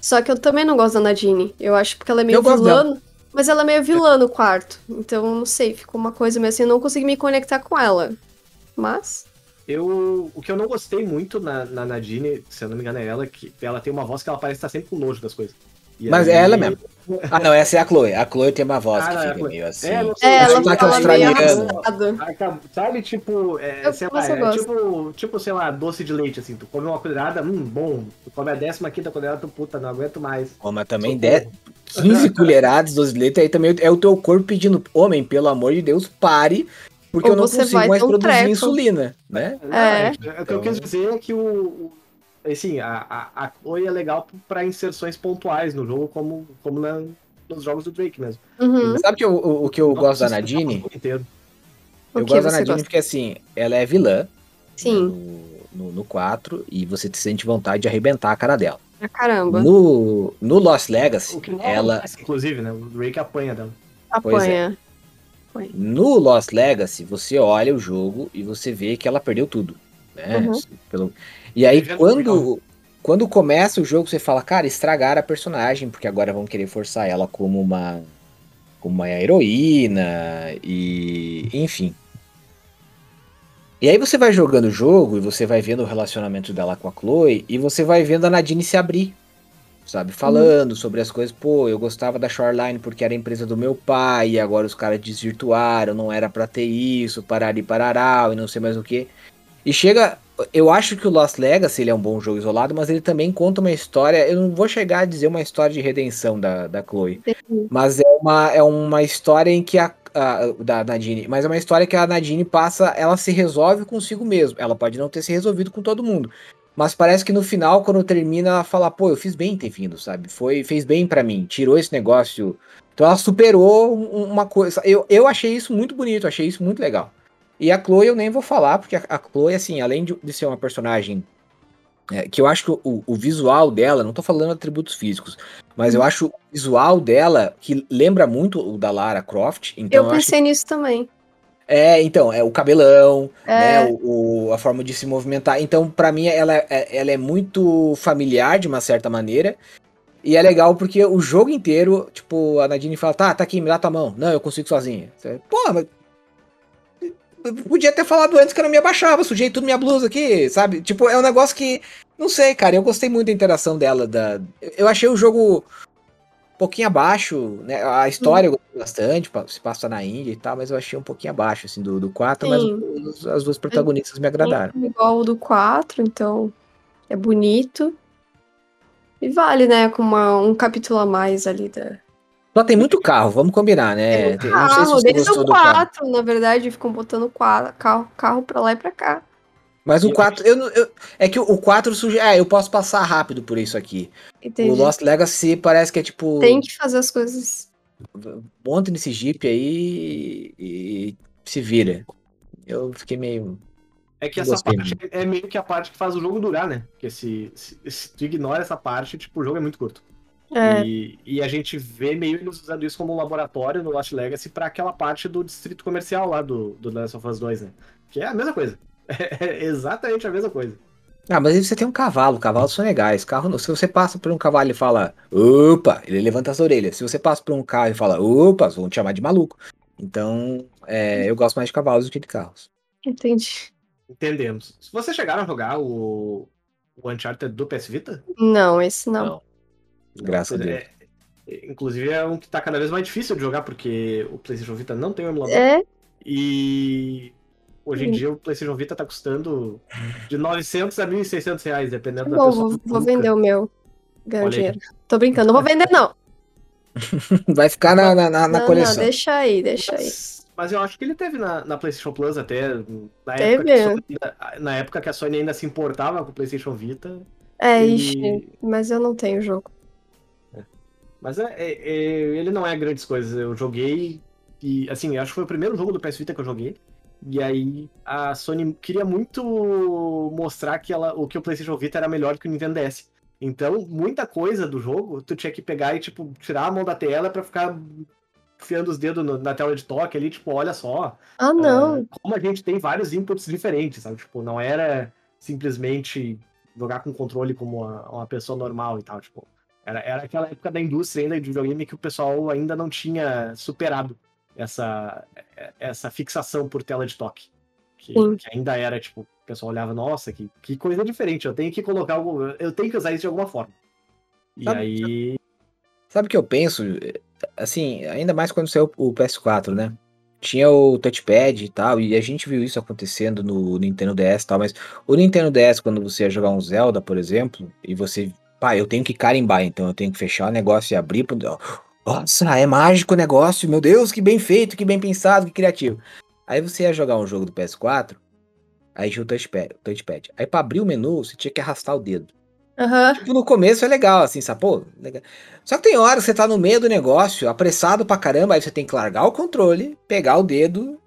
Só que eu também não gosto da Nadine. Eu acho porque ela é meio Eu vilã. Mas ela é meio vilã no quarto. Então, não sei, ficou uma coisa meio assim, eu não consegui me conectar com ela. Mas. Eu, o que eu não gostei muito na, na Nadine, se eu não me engano, é ela, que ela tem uma voz que ela parece estar sempre com nojo das coisas. E Mas aí- é ela mesmo. Ah, não, essa é a Chloe. A Chloe tem uma voz Ah, que não, é fica meio assim. É, não sei, É, ela, sotaque é meio australiano. Ah, tá- Sabe, tipo, é, Eu- sei lá, é tipo, tipo, sei lá, doce de leite, assim, tu come uma colherada, hum, bom, tu come a décima quinta colherada, tu puta, não aguento mais. Pô, mas também. 10, 15 colheradas, 12 de leite, aí também é o teu corpo pedindo, homem, pelo amor de Deus, pare, porque Ou eu não consigo mais um produzir treco. insulina, né? Não, É. é, o que eu quis dizer é que o- assim, a, a, a Chloe é legal pra inserções pontuais no jogo, como, como na- nos jogos do Drake mesmo. Uhum. Sabe que o, o, o que eu Não gosto da o Nadine? Eu gosto da Nadine gosta? porque, assim, ela é vilã Sim, no, no, no 4 e você te sente vontade de arrebentar a cara dela. pra caramba. No, no Lost Legacy, O que não ela... acontece, inclusive, né? O Drake apanha dela. Pois é. Apanha. No Lost Legacy, você olha o jogo e você vê que ela perdeu tudo. Né? Uhum. Pelo... E aí, quando, quando começa o jogo, você fala, cara, estragaram a personagem, porque agora vão querer forçar ela como uma, como uma heroína, e enfim. E aí você vai jogando o jogo e você vai vendo o relacionamento dela com a Chloe, e você vai vendo a Nadine se abrir. Sabe, falando sobre as coisas, pô, eu gostava da Shoreline porque era a empresa do meu pai, e agora os caras desvirtuaram, não era pra ter isso, parari pararau, e não sei mais o que. E chega, eu acho que o Lost Legacy ele é um bom jogo isolado, mas ele também conta uma história, eu não vou chegar a dizer uma história de redenção da, da Chloe, mas é uma, é uma história em que a, a- da Nadine, mas é uma história que a Nadine passa, ela se resolve consigo mesmo. Ela pode não ter se resolvido com todo mundo, mas parece que no final, quando termina, ela fala, pô, eu fiz bem em ter vindo, sabe? Foi, fez bem pra mim, tirou esse negócio. Então ela superou um- uma coisa. Eu, eu achei isso muito bonito, achei isso muito legal. E a Chloe eu nem vou falar, porque a, a Chloe, assim, além de, de ser uma personagem é, que eu acho que o, o visual dela, não tô falando atributos físicos, mas eu acho o visual dela que lembra muito o da Lara Croft. Então eu eu, pensei nisso também. é, então, é o cabelão, É. né, o, o- a forma de se movimentar. Então, pra mim, ela, é- ela é muito familiar de uma certa maneira. E é legal porque o jogo inteiro, tipo, a Nadine fala, tá, tá aqui, me dá tua mão. Não, eu consigo sozinha. Pô, mas. Podia ter falado antes que eu não me abaixava, sujei tudo minha blusa aqui, sabe? Tipo, é um negócio que. Não sei, cara, eu gostei muito da interação dela. Da... Eu achei o jogo um pouquinho abaixo, né? A história eu gostei bastante, se passa na Índia e tal, mas eu achei um pouquinho abaixo, assim, do, do 4, mas Sim. as duas protagonistas me agradaram. Igual o do 4, então é bonito. E vale, né? Com uma- um capítulo a mais ali da. Só tem muito carro, vamos combinar, né? Tem- não sei se Carro, você desde gostou o do carro. 4, na verdade, ficam botando qua- carro, carro pra lá e pra cá. Mas o Eu 4, eu, não- eu- é que o- o 4 surge. É, eu posso passar rápido por isso aqui. Entendi. O Lost Legacy parece que é tipo. Tem que fazer as coisas. Monta nesse Jeep aí e, e se vira. Eu fiquei meio. É que essa parte é meio que a parte que faz o jogo durar, né? Porque se, se, se tu ignora essa parte, tipo, o jogo é muito curto. É, E, e a gente vê meio eles usando isso como um laboratório no Lost Legacy pra aquela parte do distrito comercial lá do, do Last of Us 2, né? Que é a mesma coisa. É exatamente a mesma coisa. Ah, mas aí você tem um cavalo, cavalos são legais. Carro, não. se você passa por um cavalo e fala, opa, ele levanta as orelhas. Se você passa por um carro e fala, opa, vão te chamar de maluco. Então, é, eu gosto mais de cavalos do que de carros. entendi. Entendemos. Se vocês chegaram a jogar o, o Uncharted do PS Vita? Não, esse não. Não. Graças a Deus. é- inclusive é um que tá cada vez mais difícil de jogar, porque o PlayStation Vita não tem o emulador. É, E hoje em dia o PlayStation Vita tá custando de 900 a 1.600 reais, dependendo da bom, pessoa. vou, vou vender o meu. Aí. dinheiro. Tô brincando, não vou vender, não. Vai ficar na, na, na- na não, coleção. não, deixa aí, deixa aí. Mas, mas eu acho que ele teve na, na PlayStation Plus até. Na Teve? época, que a Sony ainda, na época que a Sony ainda se importava com o PlayStation Vita. É, ele- ixi, mas eu não tenho jogo. Mas é, é- é- ele não é grandes coisas. Eu joguei e, assim, acho que foi o primeiro jogo do PS Vita que eu joguei. E aí a Sony queria muito mostrar que ela, o que o PlayStation Vita era melhor que o Nintendo DS. Então, muita coisa do jogo, tu tinha que pegar e, tipo, tirar a mão da tela pra ficar enfiando os dedos no- na tela de toque ali, tipo, olha só. Ah, não. ah, como a gente tem vários inputs diferentes, sabe? Tipo, não era simplesmente jogar com controle como uma, uma pessoa normal e tal, tipo. Era, era aquela época da indústria ainda de videogame que o pessoal ainda não tinha superado essa, essa fixação por tela de toque. Que, que ainda era, tipo, o pessoal olhava, nossa, que, que coisa diferente, eu tenho que colocar algo. Eu tenho que usar isso de alguma forma. E Sabe- aí. Sabe o que eu penso? Assim, ainda mais quando saiu o PS4, né? Tinha o touchpad e tal, e a gente viu isso acontecendo no Nintendo DS e tal, mas o Nintendo DS, quando você ia jogar um Zelda, por exemplo, e você, pá, eu tenho que carimbar, então eu tenho que fechar o negócio e abrir. pro- Nossa, é mágico o negócio, meu Deus, que bem feito, que bem pensado, que criativo. Aí você ia jogar um jogo do PS4, aí tinha o touchpad, touchpad. Aí pra abrir o menu, você tinha que arrastar o dedo. Aham. Tipo, no começo é legal, assim, sabe? Pô, legal. Só que tem hora que você tá no meio do negócio, apressado pra caramba, aí você tem que largar o controle, pegar o dedo.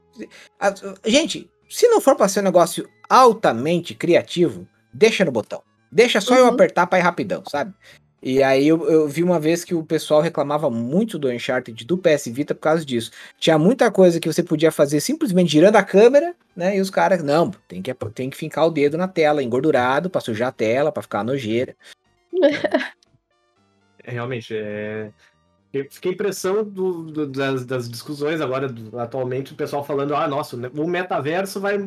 Gente, se não for pra ser um negócio altamente criativo, deixa no botão. Deixa só eu Uhum. apertar pra ir rapidão, sabe? E aí eu, eu vi uma vez que o pessoal reclamava muito do Uncharted do PS Vita por causa disso. Tinha muita coisa que você podia fazer simplesmente girando a câmera, né? E os caras, não, tem que, tem que fincar o dedo na tela, engordurado, pra sujar a tela, pra ficar nojeira. É, Realmente, é. eu Fiquei impressão do- do- das, das discussões agora, do- atualmente, o pessoal falando, ah, nossa, o metaverso vai,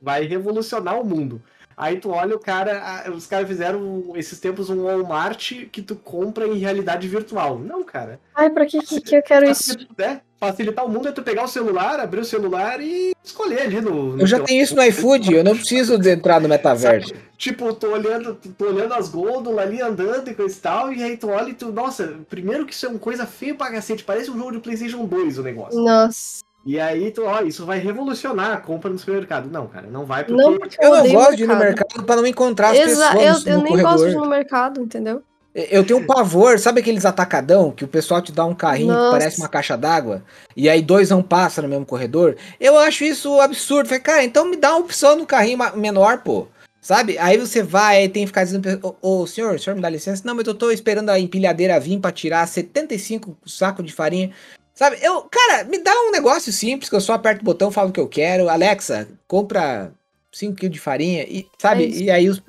vai revolucionar o mundo. Aí tu olha o cara, os caras fizeram esses tempos um Walmart que tu compra em realidade virtual. Não, cara. Ai, pra que, que, que eu quero isso? Facilitar, é, facilitar o mundo é tu pegar o celular, abrir o celular e escolher ali no. no Eu já tenho isso no iFood, eu não preciso de entrar no metaverso. Tipo, tô olhando, tô olhando as gôndolas ali andando e coisa e tal, e aí tu olha e tu, nossa, primeiro que isso é uma coisa feia pra cacete, parece um jogo de Playstation 2 o negócio. Nossa. E aí tu, ó, isso vai revolucionar a compra no supermercado. Não, cara, não vai porque. Não, porque Eu não odeio gosto de ir no mercado. mercado pra não encontrar as Exa pessoas eu, no, eu nem corredor. gosto de ir no mercado, entendeu? Eu tenho um pavor, sabe aqueles atacadão que o pessoal te dá um carrinho Nossa. que parece uma caixa d'água e aí dois não passam no mesmo corredor? Eu acho isso absurdo. Falei, cara, então me dá uma opção no carrinho menor, pô. Sabe? Aí você vai e tem que ficar dizendo, ô, ô senhor, o senhor me dá licença? Não, mas eu tô esperando a empilhadeira vir pra tirar 75 sacos de farinha. Sabe? Eu, cara, me dá um negócio simples que eu só aperto o botão, falo o que eu quero. Alexa, compra 5 kg de farinha e, sabe? É e aí os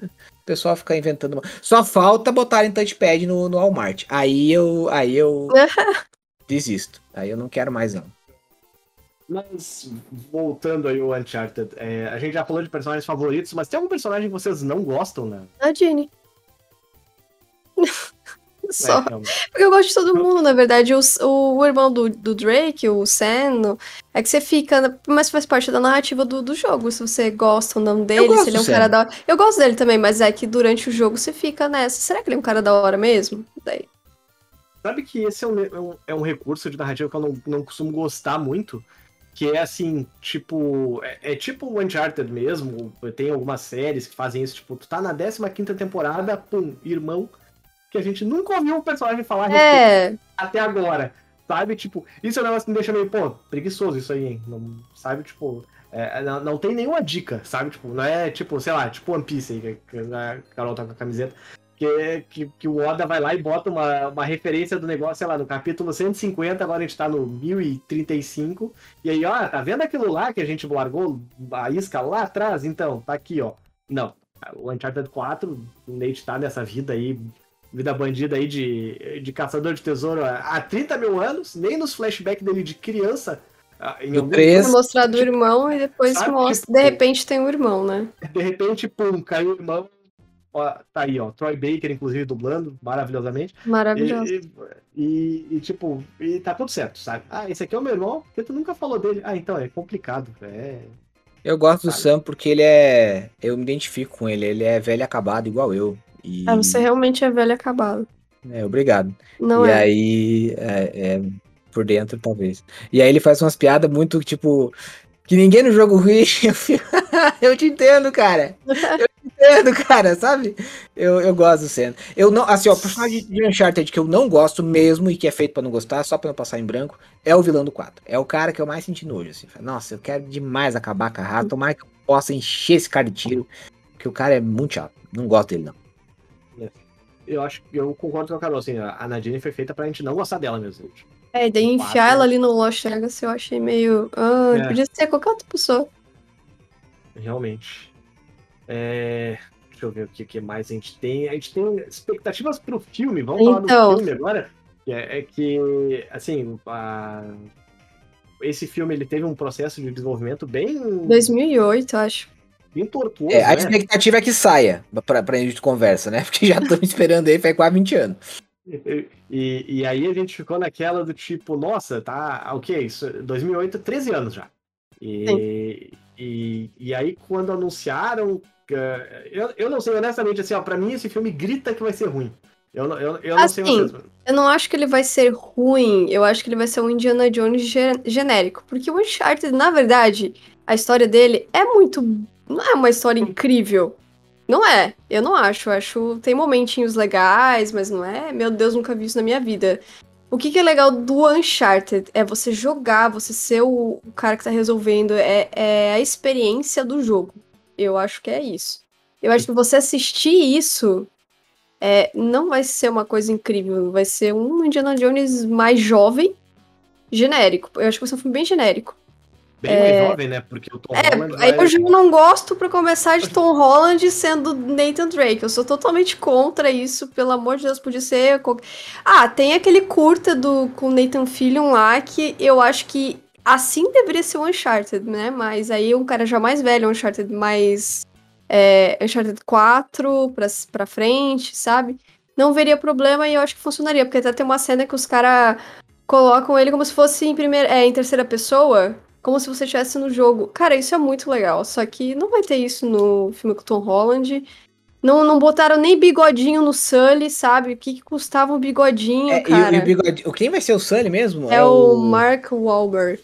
pessoal fica inventando. uma- Só falta botarem touchpad no, no Walmart. Aí eu, aí eu desisto. Aí eu não quero mais não. Mas, voltando aí ao Uncharted, é, a gente já falou de personagens favoritos, mas tem algum personagem que vocês não gostam, né? A Jenny. Só. É, realmente. Porque eu gosto de todo mundo, na verdade. O, o, irmão do, do Drake, o Sam, é que você fica. Mas faz parte da narrativa do, do jogo. Se você gosta ou não dele, se ele é um do cara Sam. da hora. Eu gosto dele também, mas é que durante o jogo você fica nessa. Será que ele é um cara da hora mesmo? Daí. Sabe que esse é um, é um, é um recurso de narrativa que eu não, não costumo gostar muito, que é assim, tipo, é, é tipo o Uncharted mesmo, tem algumas séries que fazem isso, tipo, tu tá na 15ª temporada, pum, irmão, que a gente nunca ouviu o personagem falar a respeito É. até agora, sabe? Tipo, isso é um negócio que me deixa meio, pô, preguiçoso isso aí, hein? Não, sabe, tipo, é, não, não tem nenhuma dica, sabe? Tipo, não é tipo, sei lá, tipo One Piece aí, que, que a Carol tá com a camiseta, que, que, que o Oda vai lá e bota uma, uma referência do negócio, sei lá, no capítulo 150, agora a gente tá no 1035, e aí, ó, tá vendo aquilo lá que a gente largou a isca lá atrás? Então, tá aqui, ó. Não, o Uncharted 4, o Nate tá nessa vida aí, vida bandida aí de, de caçador de tesouro há há 30 mil anos, nem nos flashbacks dele de criança. ah, Em No algum mostrar do irmão e depois Sabe, mostra. tipo- De repente tem o irmão, né? de repente, pum, caiu o irmão. Ó, tá aí, ó. Troy Baker, inclusive, dublando maravilhosamente. Maravilhoso. e, e- e, tipo, e tá tudo certo, sabe? Ah, esse aqui é o meu irmão, porque tu nunca falou dele. Ah, então, é complicado. É. Eu gosto do? Sam porque ele é. Eu me identifico com ele. Ele é velho acabado, igual eu. E... Ah, você realmente é velho acabado. É, obrigado. Não e é. aí, é, é, por dentro, talvez. E aí ele faz umas piadas muito, tipo, que ninguém no jogo ri. Eu, te entendo, cara. Eu te entendo, cara, sabe? Eu, eu gosto do Senna. Eu não, assim, ó, o personagem de Uncharted que eu não gosto mesmo e que é feito pra não gostar, só pra não passar em branco, é o vilão do 4. É o cara que eu mais senti nojo, assim. Nossa, eu quero demais acabar com a raça, tomara que eu possa encher esse cara de tiro, porque o cara é muito chato. Não gosto dele, não. Eu acho que eu concordo com a Carol, assim, a Nadine foi feita pra gente não gostar dela mesmo. É, e daí enfiar quatro- ela ali no Lost Legacy eu achei meio. Ah, É. podia ser qualquer outra pessoa. Realmente. É, Deixa eu ver o que, que mais a gente tem. A gente tem expectativas pro filme. Vamos falar Então. do filme agora. É, é que, assim, a- esse filme ele teve um processo de desenvolvimento bem, 2008, eu acho. Bem tortuoso, É, a né? expectativa é que saia pra, pra gente conversa, né? Porque já estamos esperando aí faz quase 20 anos. E, e aí a gente ficou naquela do tipo, nossa, tá, ok, isso, 2008, 13 anos já. E, e, e aí quando anunciaram, eh, eu, eu não sei, honestamente, assim, ó, pra mim esse filme grita que vai ser ruim. Eu, não- eu, eu não sei Assim, vocês. Eu não acho que ele vai ser ruim, eu acho que ele vai ser um Indiana Jones ge- genérico. Porque o Uncharted, na verdade, a história dele é muito. Não é uma história incrível. Não é, eu não acho. Eu acho. Tem momentinhos legais, mas não é. Meu Deus, nunca vi isso na minha vida. O que, que é legal do Uncharted é você jogar, você ser o, o cara que tá resolvendo, é, é a experiência do jogo. Eu acho que é isso. Eu acho que você assistir isso é, não vai ser uma coisa incrível, vai ser um Indiana Jones mais jovem, genérico. Eu acho que vai ser um filme bem genérico. Bem mais jovem, né? Porque o Tom É, Holland vai- eu já não gosto pra começar de Tom Holland sendo Nathan Drake. Eu sou totalmente contra isso, pelo amor de Deus, podia ser. Ah, tem aquele curta do com Nathan Fillion lá que eu acho que assim deveria ser o Uncharted, né? Mas aí um cara já mais velho, Uncharted mais. É, Uncharted 4 pra, pra frente, sabe? Não veria problema e eu acho que funcionaria, porque até tem uma cena que os caras colocam ele como se fosse em, primeira, é, em terceira pessoa, como se você estivesse no jogo. Cara, isso é muito legal. Só que não vai ter isso no filme com Tom Holland. Não, não botaram nem bigodinho no Sully, sabe? O que, que custava um bigodinho, É, cara? e o bigode. o- Quem vai ser o Sully mesmo? É o Mark Wahlberg.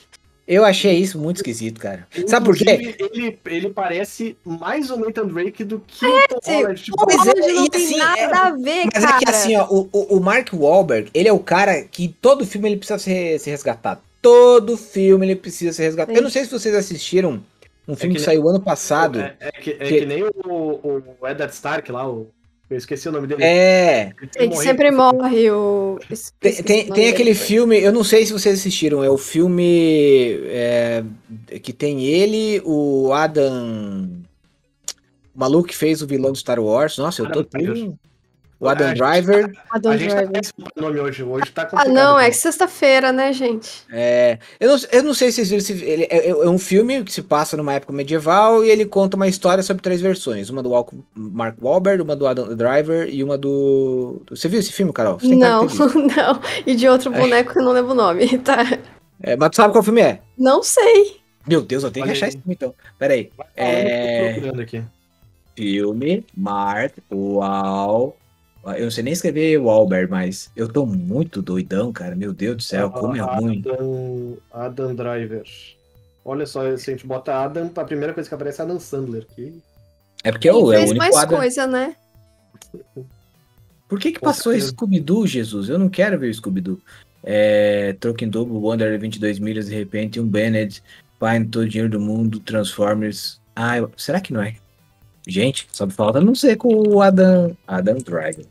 Eu achei isso muito esquisito, cara. Sabe por quê? Ele, ele parece mais o Nathan Drake do que o Tom. Holland. Tipo, Pois é, Holland não e tem assim, nada é- a ver, Mas cara. é que assim, ó, o, o, o Mark Wahlberg, ele é o cara que todo filme ele precisa ser, ser resgatado. Todo filme ele precisa ser resgatado. Sim. Eu não sei se vocês assistiram um filme que que, nem- saiu ano passado. É, é que, é que- que nem o, o Eddard Stark lá, o, eu esqueci o nome dele. É, Ele sempre morre o. tem, o tem, tem dele. aquele filme, eu não sei se vocês assistiram, é o filme é, que tem ele, o Adam. maluco que fez o vilão do Star Wars. Nossa, eu tô Adam Driver. tão... O Adam Driver. Adam a gente tá Driver. péssimo pra nome hoje. Hoje tá Ah, complicado. não, é que sexta-feira, né, gente? É, eu, não, eu não sei se vocês viram esse ele é, é um filme que se passa numa época medieval e ele conta uma história sobre três versões. Uma do Mark Wahlberg, uma do Adam Driver e uma do... Você viu esse filme, Carol? Você tem cara Não, não. E de outro boneco que eu não lembro o nome, tá? É, mas tu sabe qual filme é? Não sei. Meu Deus, eu tenho que Olha achar aí. esse filme então. Pera aí. Vai falando que eu É. tô procurando aqui. Filme Mark Wal... Eu não sei nem escrever Wahlberg, mas eu tô muito doidão, cara. Meu Deus do céu, como é Ah, ruim. Adam, Adam Driver. Olha só, se a gente bota Adam, a primeira coisa que aparece é Adam Sandler. Que... É porque é o, é o fez único mais Adam... coisa, né? Por que que passou certeza. Scooby-Doo, Jesus? Eu não quero ver o Scooby-Doo. É, troca em dobro, Wonder 22 milhas, de repente, um Bennett, pai todo o dinheiro do mundo, Transformers. Ah, eu- será que não é? Gente, só falta não ser com o Adam, Adam Driver.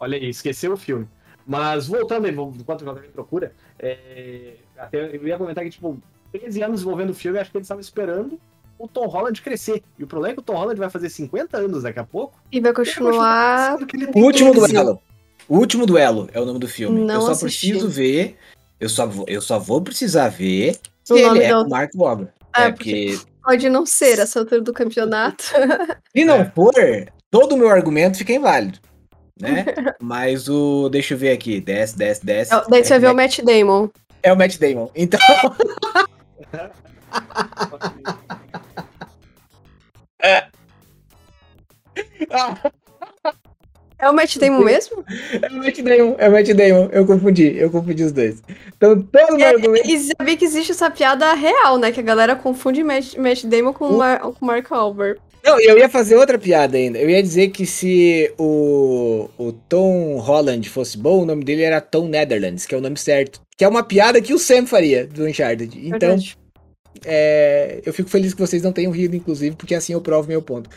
Olha aí, esqueceu o filme. Mas voltando aí, enquanto o Valdemir procura, é, até eu ia comentar que, tipo, 13 anos desenvolvendo o filme, acho que eles estavam esperando o Tom Holland crescer. E o problema é que o Tom Holland vai fazer 50 anos daqui a pouco. E vai continuar. sendo que ele O último 13. duelo. O último duelo é o nome do filme. Não eu só assisti. preciso ver. Eu só, vou, eu só vou precisar ver se O ele nome é o Mark Wahlberg. Ah, é, porque Pode não ser essa altura do campeonato. Se não É. for, todo o meu argumento fica inválido. Né? Mas o. Deixa eu ver aqui. Desce, desce, desce. Daí você vai ver é, o Matt Damon. é o Matt Damon. Então. É o Matt Damon mesmo? é o Matt Damon. É o Matt Damon. Eu confundi. Eu confundi os dois. Então, todo o meu argumento. E sabia que existe essa piada real, né? Que a galera confunde Matt, Matt Damon com, o Mar com Mark Wahlberg. Não, eu ia fazer outra piada ainda. Eu ia dizer que se o, o Tom Holland fosse bom, o nome dele era Tom Netherlands, que é o nome certo. Que é uma piada que o Sam faria do Uncharted. Então. É, eu fico feliz que vocês não tenham rido, inclusive, porque assim eu provo meu ponto.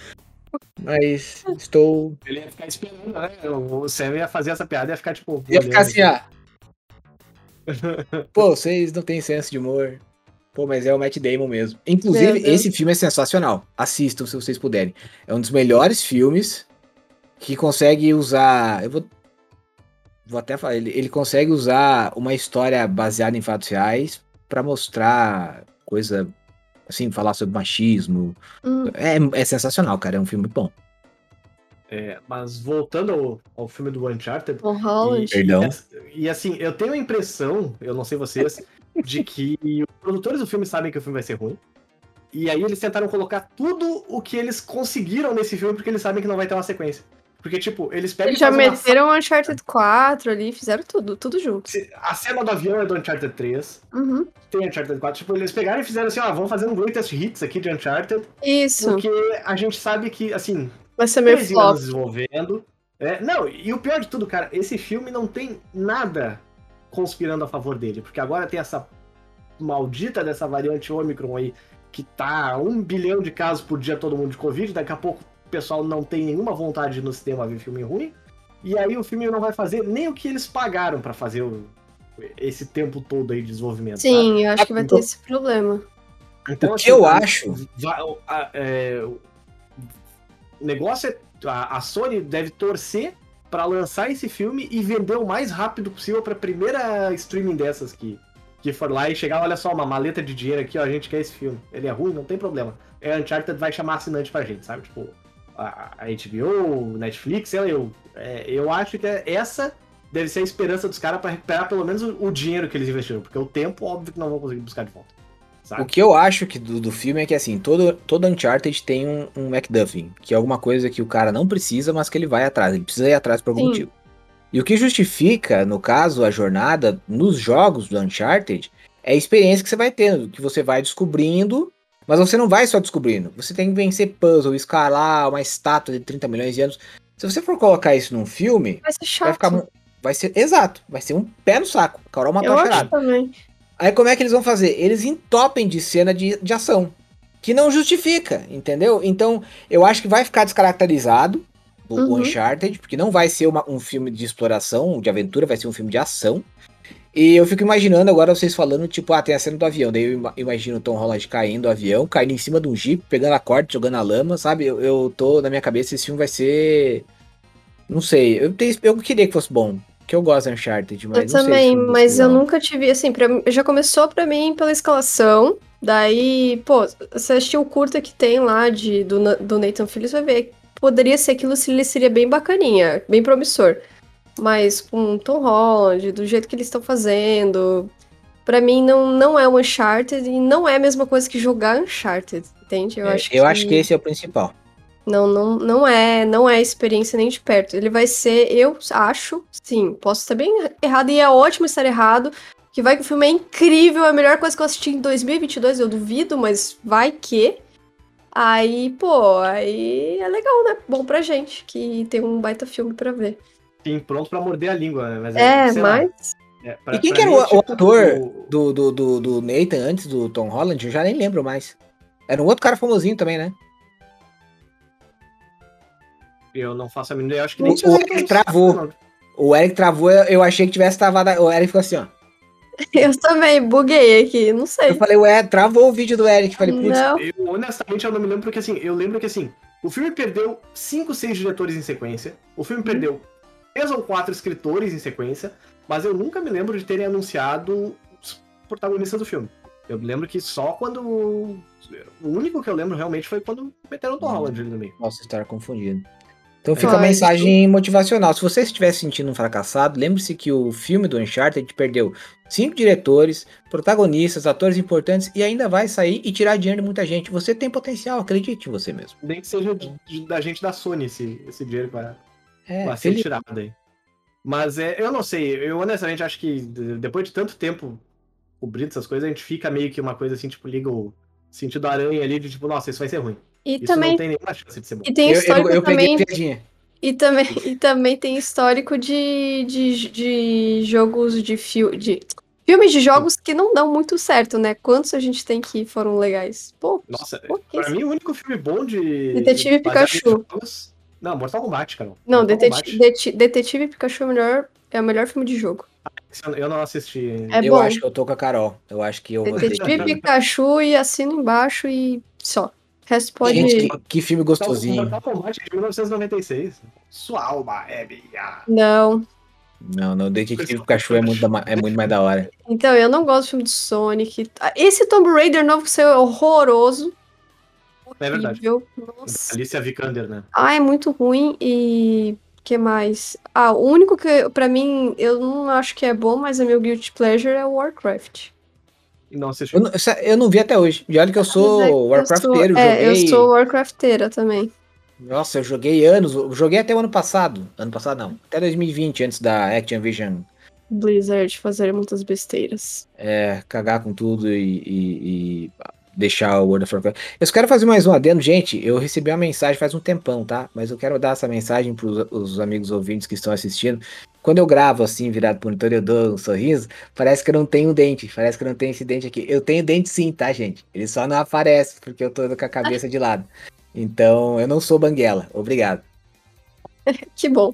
Mas estou. Ele ia ficar esperando, né? O Sam ia fazer essa piada e ia ficar, tipo. Ia ficar assim, ah. Pô, vocês não têm senso de humor. Pô, mas é o Matt Damon mesmo. Inclusive, esse filme é sensacional. Assistam se vocês puderem. É um dos melhores filmes que consegue usar. Eu vou. Vou até falar. Ele, ele consegue usar uma história baseada em fatos reais pra mostrar coisa. Assim, falar sobre machismo. Hum, É, é sensacional, cara. É um filme muito bom. É, mas voltando ao, ao filme do Uncharted. Tom Holland. Perdão. E, e assim, eu tenho a impressão, eu não sei vocês, de que os produtores do filme sabem que o filme vai ser ruim. E aí eles tentaram colocar tudo o que eles conseguiram nesse filme, porque eles sabem que não vai ter uma sequência. Porque, tipo, eles pegam Eles já uma meteram o Uncharted 4 ali, fizeram tudo, tudo junto. A cena do avião é do Uncharted 3, Uhum. tem Uncharted 4. Tipo, eles pegaram e fizeram assim, ó, vamos fazer um greatest hits aqui de Uncharted, Isso. porque a gente sabe que, assim, Vai ser meio 13 flop. desenvolvendo. É, não, e o pior de tudo, cara, esse filme não tem nada conspirando a favor dele, porque agora tem essa maldita dessa variante Omicron aí, que tá um bilhão de casos por dia todo mundo de Covid, daqui a pouco o pessoal não tem nenhuma vontade de ir no cinema ver filme ruim, e aí o filme não vai fazer nem o que eles pagaram pra fazer o- esse tempo todo aí de desenvolvimento. sabe? Sim, eu acho que vai ter Então- esse problema. Então, O que eu a- acho- é, o negócio é. A, a Sony deve torcer pra lançar esse filme e vender o mais rápido possível pra primeira streaming dessas que, que for lá e chegar, olha só, uma maleta de dinheiro aqui, ó, a gente quer esse filme. Ele é ruim, não tem problema. É Uncharted vai chamar assinante pra gente, sabe? Tipo, a, a HBO, Netflix, sei lá, eu. é, eu acho que essa deve ser a esperança dos caras pra recuperar pelo menos o, o dinheiro que eles investiram, porque o tempo, óbvio que não vão conseguir buscar de volta. Sabe? O que eu acho que do, do filme é que, assim, todo, todo Uncharted tem um, um MacGuffin, que é alguma coisa que o cara não precisa, mas que ele vai atrás. Ele precisa ir atrás por algum Sim. motivo. E o que justifica, no caso, a jornada nos jogos do Uncharted é a experiência que você vai tendo, que você vai descobrindo, mas você não vai só descobrindo. Você tem que vencer puzzle, escalar uma estátua de 30 milhões de anos. Se você for colocar isso num filme, Vai ser vai chato. ficar. mu- Vai ser. Exato, vai ser um pé no saco. Carol matou eu a acho charada. também. Aí como é que eles vão fazer? Eles entopem de cena de, de ação. Que não justifica, entendeu? Então, eu acho que vai ficar descaracterizado o, Uhum. Uncharted, porque não vai ser uma- um filme de exploração, de aventura, vai ser um filme de ação. E eu fico imaginando agora vocês falando, tipo, ah, tem a cena do avião. Daí eu ima- imagino o Tom Holland caindo do avião, caindo em cima de um jeep, pegando a corda, jogando a lama, sabe? Eu, eu tô, na minha cabeça, esse filme vai ser. Não sei. Eu, eu queria que fosse bom. Que eu gosto de Uncharted, mas Eu se também, foi mas eu nunca tive, assim, pra, já começou pra mim pela escalação, daí, pô, você assistiu o curta que tem lá de, do, do Nathan Filho, você vai ver, que poderia ser aquilo se ele seria bem bacaninha, bem promissor, mas com Tom Holland, do jeito que eles estão fazendo, pra mim não, não é um Uncharted e não é a mesma coisa que jogar Uncharted, entende? Eu É, acho eu acho que esse é o principal. Não, não, não é, não é experiência nem de perto. Ele vai ser, eu acho, sim, posso estar bem errado e é ótimo estar errado, que vai que o filme é incrível, é a melhor coisa que eu assisti em 2022, eu duvido, mas vai que. Aí, pô, aí é legal, né? Bom pra gente que tem um baita filme pra ver. Sim, pronto pra morder a língua, né? Mas É, lá, mas é, pra- E quem que era mim, o- o tipo, ator Do, do, do, do Nathan antes do Tom Holland, eu já nem lembro mais. Era um outro cara famosinho também, né? Eu não faço a mínima ideia, eu acho que O- nem o tinha Eric travou. O Eric travou, eu eu achei que tivesse travado. O Eric ficou assim, ó. eu também buguei aqui, não Eu sei. falei, ué, travou o vídeo do Eric. Falei, putz, Não, Eu, honestamente, eu não me lembro, porque assim, eu lembro que assim, o filme perdeu 5, 6 diretores em sequência, o filme perdeu 3 ou 4 escritores em sequência, mas eu nunca me lembro de terem anunciado os protagonistas do filme. Eu me lembro que só quando. O único que eu lembro realmente foi quando meteram o Tom Hum. Holland ali no meio. posso estar confundido. Então fica a Ai, mensagem motivacional. Se você estiver se sentindo um fracassado, lembre-se que o filme do Uncharted perdeu cinco diretores, protagonistas, atores importantes e ainda vai sair e tirar dinheiro de muita gente. Você tem potencial, acredite em você mesmo. Nem que seja da gente da Sony esse, esse dinheiro vai, É, ser tirado aí. Mas é, eu não sei, eu honestamente acho que de- depois de tanto tempo cobrindo essas coisas, a gente fica meio que uma coisa assim, tipo, liga o sentido aranha ali de tipo, nossa, isso vai ser ruim. E Isso também não tem nenhuma chance de ser bom. e tem Eu, eu, histórico eu peguei também. E também, e também tem histórico de, de, de jogos de, fil, de filmes de jogos que não dão muito certo, né? Quantos a gente tem que foram legais? Pô, Nossa, pra mim o único filme bom de. Detetive Pikachu. jogos- Não, Mortal Kombat, cara. Não, Mortal Deteti- Kombat. Deti- Detetive Pikachu é o melhor, é o melhor filme de jogo. Esse Eu eu não assisti. É eu bom. acho que eu tô com a Carol. Eu acho que eu vou Detetive Pikachu e assino embaixo e só. Resto pode. Gente, que, que filme gostosinho. Mortal Kombat é de 1996. Sua alma é minha. Não. Não, não, Detetive Pikachu é muito, da é muito mais da hora. Então, eu não gosto de filme de Sonic. Esse Tomb Raider novo que saiu é horroroso. É verdade. Nossa. Alicia Vikander, né? Ah, é muito ruim e que mais? Ah, o único que pra mim eu não acho que é bom, mas é meu guilty pleasure é o Warcraft. E não assisti. Eu, não- essa- eu não vi até hoje. E olha que eu sou Mas é que eu Warcrafteiro, sou- É, joguei. eu sou Warcrafteira também. Nossa, eu joguei anos. eu Joguei até o ano passado. Ano passado não. Até 2020, antes da Activision Blizzard fazer muitas besteiras. é, cagar com tudo e, e- e deixar o World of Warcraft. Eu só quero fazer mais um adendo, gente. Eu recebi uma mensagem faz um tempão, tá? Mas eu quero dar essa mensagem para os amigos ouvintes que estão assistindo. Quando eu gravo assim, virado pro monitor, eu dou um sorriso, parece que eu não tenho dente. Parece que eu não tenho esse dente aqui. Eu tenho dente sim, tá, gente? Ele só não aparece porque eu tô com a cabeça de lado. Então, eu não sou banguela. Obrigado. Que bom.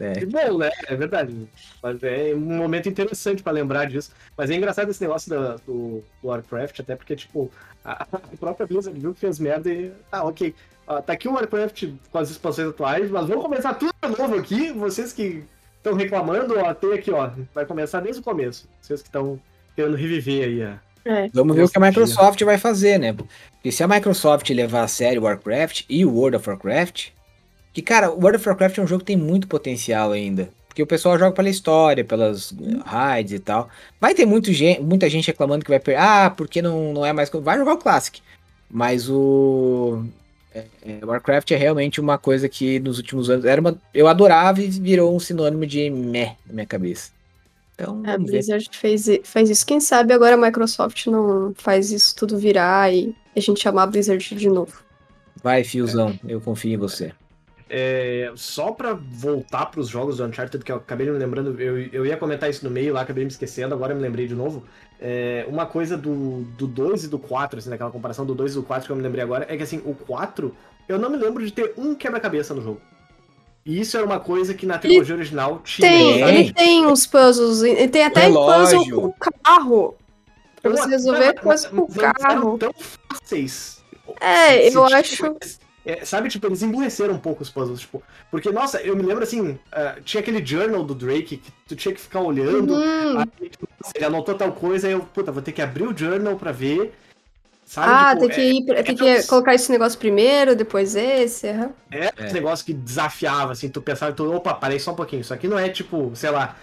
É. Que bom, né? É verdade. Mas é um momento interessante pra lembrar disso. Mas é engraçado esse negócio da- do, do Warcraft, até porque, tipo, a, a própria Blizzard viu que fez merda e. Ah, ok. Ó, tá aqui o Warcraft com as expansões atuais, mas vamos começar tudo de novo aqui. Vocês que estão reclamando, ó, tem aqui, ó. Vai começar desde o começo. Vocês que estão querendo reviver aí, ó. É. Vamos ver o que a. Microsoft vai fazer, né? Porque se a Microsoft levar a sério Warcraft e o World of Warcraft, que cara, o World of Warcraft é um jogo que tem muito potencial ainda. Porque o pessoal joga pela história, pelas raids e tal. Vai ter muito gen- muita gente reclamando que vai perder. Ah, porque não, não é mais. Vai jogar o Classic. Mas o. é, é, Warcraft é realmente uma coisa que nos últimos anos era uma, eu adorava e virou um sinônimo de meh na minha cabeça. Então, A. Blizzard fez, fez isso. Quem sabe agora a Microsoft não faz isso tudo virar e a gente chamar a Blizzard de novo. Vai, fiozão, eu confio em você. É, só pra voltar pros jogos do Uncharted, que eu acabei me lembrando, eu, eu ia comentar isso no meio lá, acabei me esquecendo, agora eu me lembrei de novo. É, uma coisa do, do 2 e do 4, assim, naquela comparação do 2 e do 4 que eu me lembrei agora, é que assim, o 4, eu não me lembro de ter um quebra-cabeça no jogo. E isso era uma coisa que na trilogia original tinha. Tem, ele tem uns puzzles, e tem até Relógio. puzzle com o carro. Pra você resolver Mas- coisa com carro. tão fáceis. É, Se- eu se, acho. tipo, é, sabe, tipo, eles emburreceram um pouco os puzzles, tipo. Porque, nossa, eu me lembro assim, ah, tinha aquele journal do Drake que tu tinha que ficar olhando. Hum, Aí, tipo, ele anotou tal coisa, aí eu, puta, vou ter que abrir o journal pra ver. Sabe, ah, tipo, tem que, ir, pra- é- tem é que uns- colocar esse negócio primeiro, depois esse. aham. É, É. esse negócio que desafiava, assim, tu pensava, tu, opa, parei só um pouquinho. Isso aqui não é tipo, sei lá,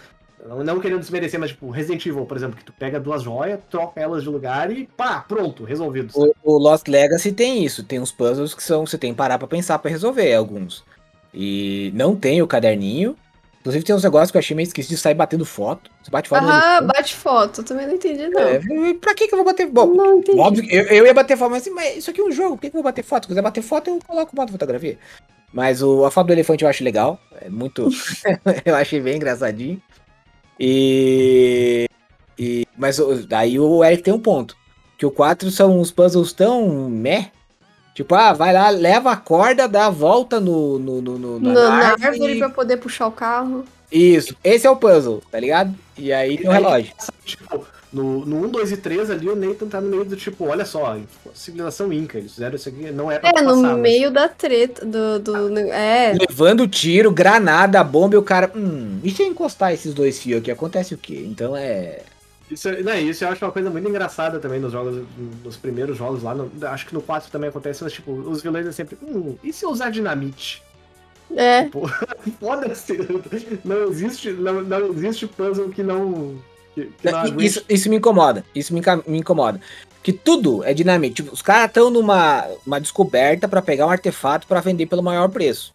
não, não querendo desmerecer, mas tipo, Resident Evil, por exemplo, que tu pega duas joias, troca elas de lugar e pá, pronto, resolvido. O, o Lost Legacy tem isso, tem uns puzzles que são você tem que parar pra pensar pra resolver alguns. E não tem o caderninho. Inclusive tem uns negócios que eu achei meio esquisito de sair batendo foto. Você bate foto elefante. bate foto. Eu também não entendi, não. É, pra que que eu vou bater? Bom, não entendi. óbvio eu, eu ia bater foto, mas, assim, mas isso aqui é um jogo, por que, que eu vou bater foto? Se quiser bater foto, eu coloco modo fotografia. Mas o, a foto do elefante eu acho legal. É muito. eu achei bem engraçadinho. E. e mas daí o Eric tem um ponto. Que o 4 são uns puzzles tão meh. Tipo, ah, vai lá, leva a corda, dá a volta no, no, no, no- No- na na árvore. árvore pra poder puxar o carro. Isso, esse é o puzzle, tá ligado? E aí tem o relógio. Tipo, no, no 1, 2 e 3 ali, o Nathan tá no meio do tipo, olha só, civilização Inca, eles fizeram isso aqui, não é pra É, no passar, mas- meio da treta do. do é. Levando tiro, granada, bomba e o cara. Hum, e se eu encostar esses dois fios aqui? Acontece o quê? Então é. Isso, não, isso eu acho uma coisa muito engraçada também nos jogos, nos primeiros jogos lá. no- acho que no 4 também acontece, mas tipo, os vilões é sempre. Hum, e se eu usar dinamite? É. Foda-se! Não existe, não, não existe puzzle que não. Que, que não aguente. Isso, isso me incomoda. Isso me, me incomoda. Que tudo é dinamite. Tipo, os caras estão numa uma descoberta pra pegar um artefato pra vender pelo maior preço.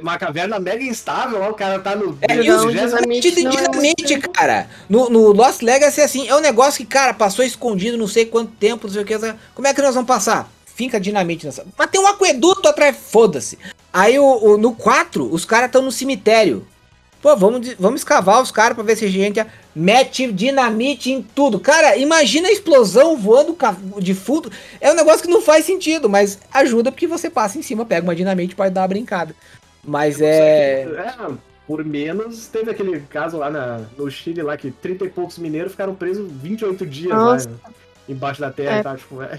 Uma caverna mega instável, lá o cara tá no. É, e os dinamite dinamite, é dinamite, muito- cara. No, no Lost Legacy, assim, é um negócio que, cara, passou escondido não sei quanto tempo, não sei o que. Como é que nós vamos passar? Fica dinamite nessa. Mas tem um aqueduto atrás, foda-se. Aí o, o- no 4, os caras estão no cemitério. Pô, vamos, vamos escavar os caras pra ver se a gente mete dinamite em tudo. Cara, imagina a explosão voando de fundo. É um negócio que não faz sentido, mas ajuda porque você passa em cima, pega uma dinamite e pode dar uma brincada. Mas é. É, por menos, teve aquele caso lá na, no Chile lá que 30 e poucos mineiros ficaram presos 28 dias Nossa. lá embaixo da terra É. e tal. Tipo, é,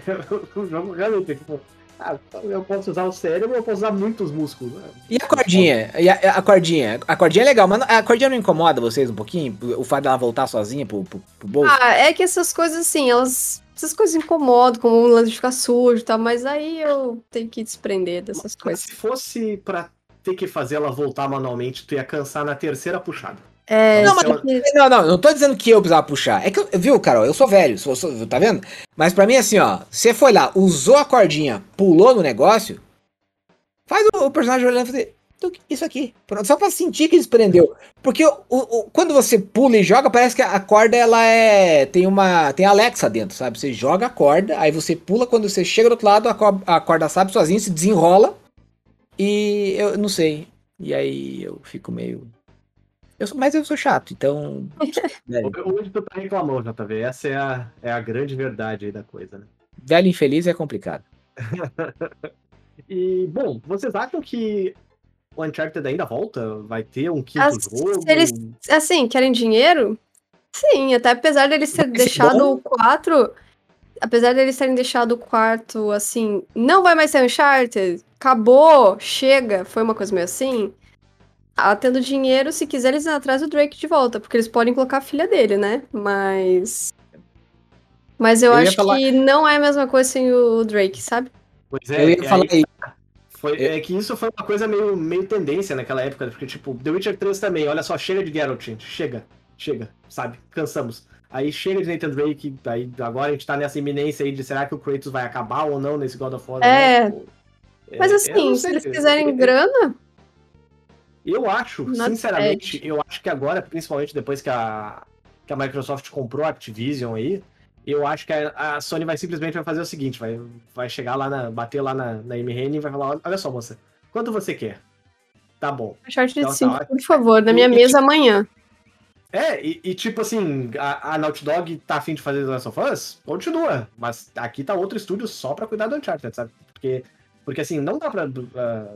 o jogo realmente tipo. Ah, eu posso usar o cérebro, eu posso usar muitos músculos. né? E a cordinha? E a, a cordinha? A cordinha é legal, mas a cordinha não incomoda vocês um pouquinho? O fato dela voltar sozinha pro, pro, pro bolso? Ah, é que essas coisas assim, elas. Essas coisas incomodam, como o lance ficar sujo e tal, mas aí eu tenho que desprender dessas Mas coisas. se fosse pra ter que fazer ela voltar manualmente, tu ia cansar na terceira puxada. É, Não, mas- porque- Não, não, não tô dizendo que eu precisava puxar. É que, eu- viu, Carol, eu sou velho, sou, sou- tá vendo? Mas pra mim, assim, ó, você foi lá, usou a cordinha, pulou no negócio, faz o, o personagem olhando e fazer "Tuc, isso aqui. Pronto, só pra sentir que desprendeu. Porque o, o- quando você pula e joga, parece que a corda, ela é. Tem uma. Tem Alexa dentro, sabe? Você joga a corda, aí você pula, quando você chega do outro lado, a, co- a corda sabe sozinha, se desenrola. E eu não sei. E aí eu fico meio. Eu sou, mas eu sou chato, então. Hoje tu tá reclamando, JV. Essa é a, é a grande verdade aí da coisa, né? velho infeliz é complicado. E, bom, vocês acham que o Uncharted ainda volta? Vai ter um quinto As- jogo? se eles- Assim, querem dinheiro? Sim, até apesar deles terem ser deixado bom? o 4. Apesar deles terem deixado o quarto assim, não vai mais ser Uncharted, acabou, chega, foi uma coisa meio assim. Ah, tendo dinheiro, se quiser, eles atrás do Drake de volta, porque eles podem colocar a filha dele, né? Mas. Mas eu, Eu acho falar- que não é a mesma coisa sem o Drake, sabe? Pois é, eu ia falar aí. foi- é que isso foi uma coisa meio, meio tendência naquela época, porque, tipo, The Witcher 3 também, olha só, chega de Geralt, gente, chega, chega, sabe? Cansamos. Aí chega de Nathan Drake, aí agora a gente tá nessa iminência aí de será que o Kratos vai acabar ou não nesse God of War? É. né? Tipo, Mas é, eu assim, se eles quiserem eu- grana, Eu acho, Not sinceramente, eu acho que agora, principalmente depois que a, que a Microsoft comprou a Activision aí, eu acho que a, a Sony vai simplesmente vai fazer o seguinte, vai, vai chegar lá na. bater lá na, na MRN e vai falar, olha só, moça, quanto você quer? Tá bom. Uncharted Então tá 5, ótimo. por favor, na minha E- mesa amanhã. É, e, e tipo assim, a, a Naughty Dog tá afim de fazer The Last of Us? Continua. Mas aqui tá outro estúdio só pra cuidar do Uncharted, sabe? Porque, porque assim, não dá pra. ah,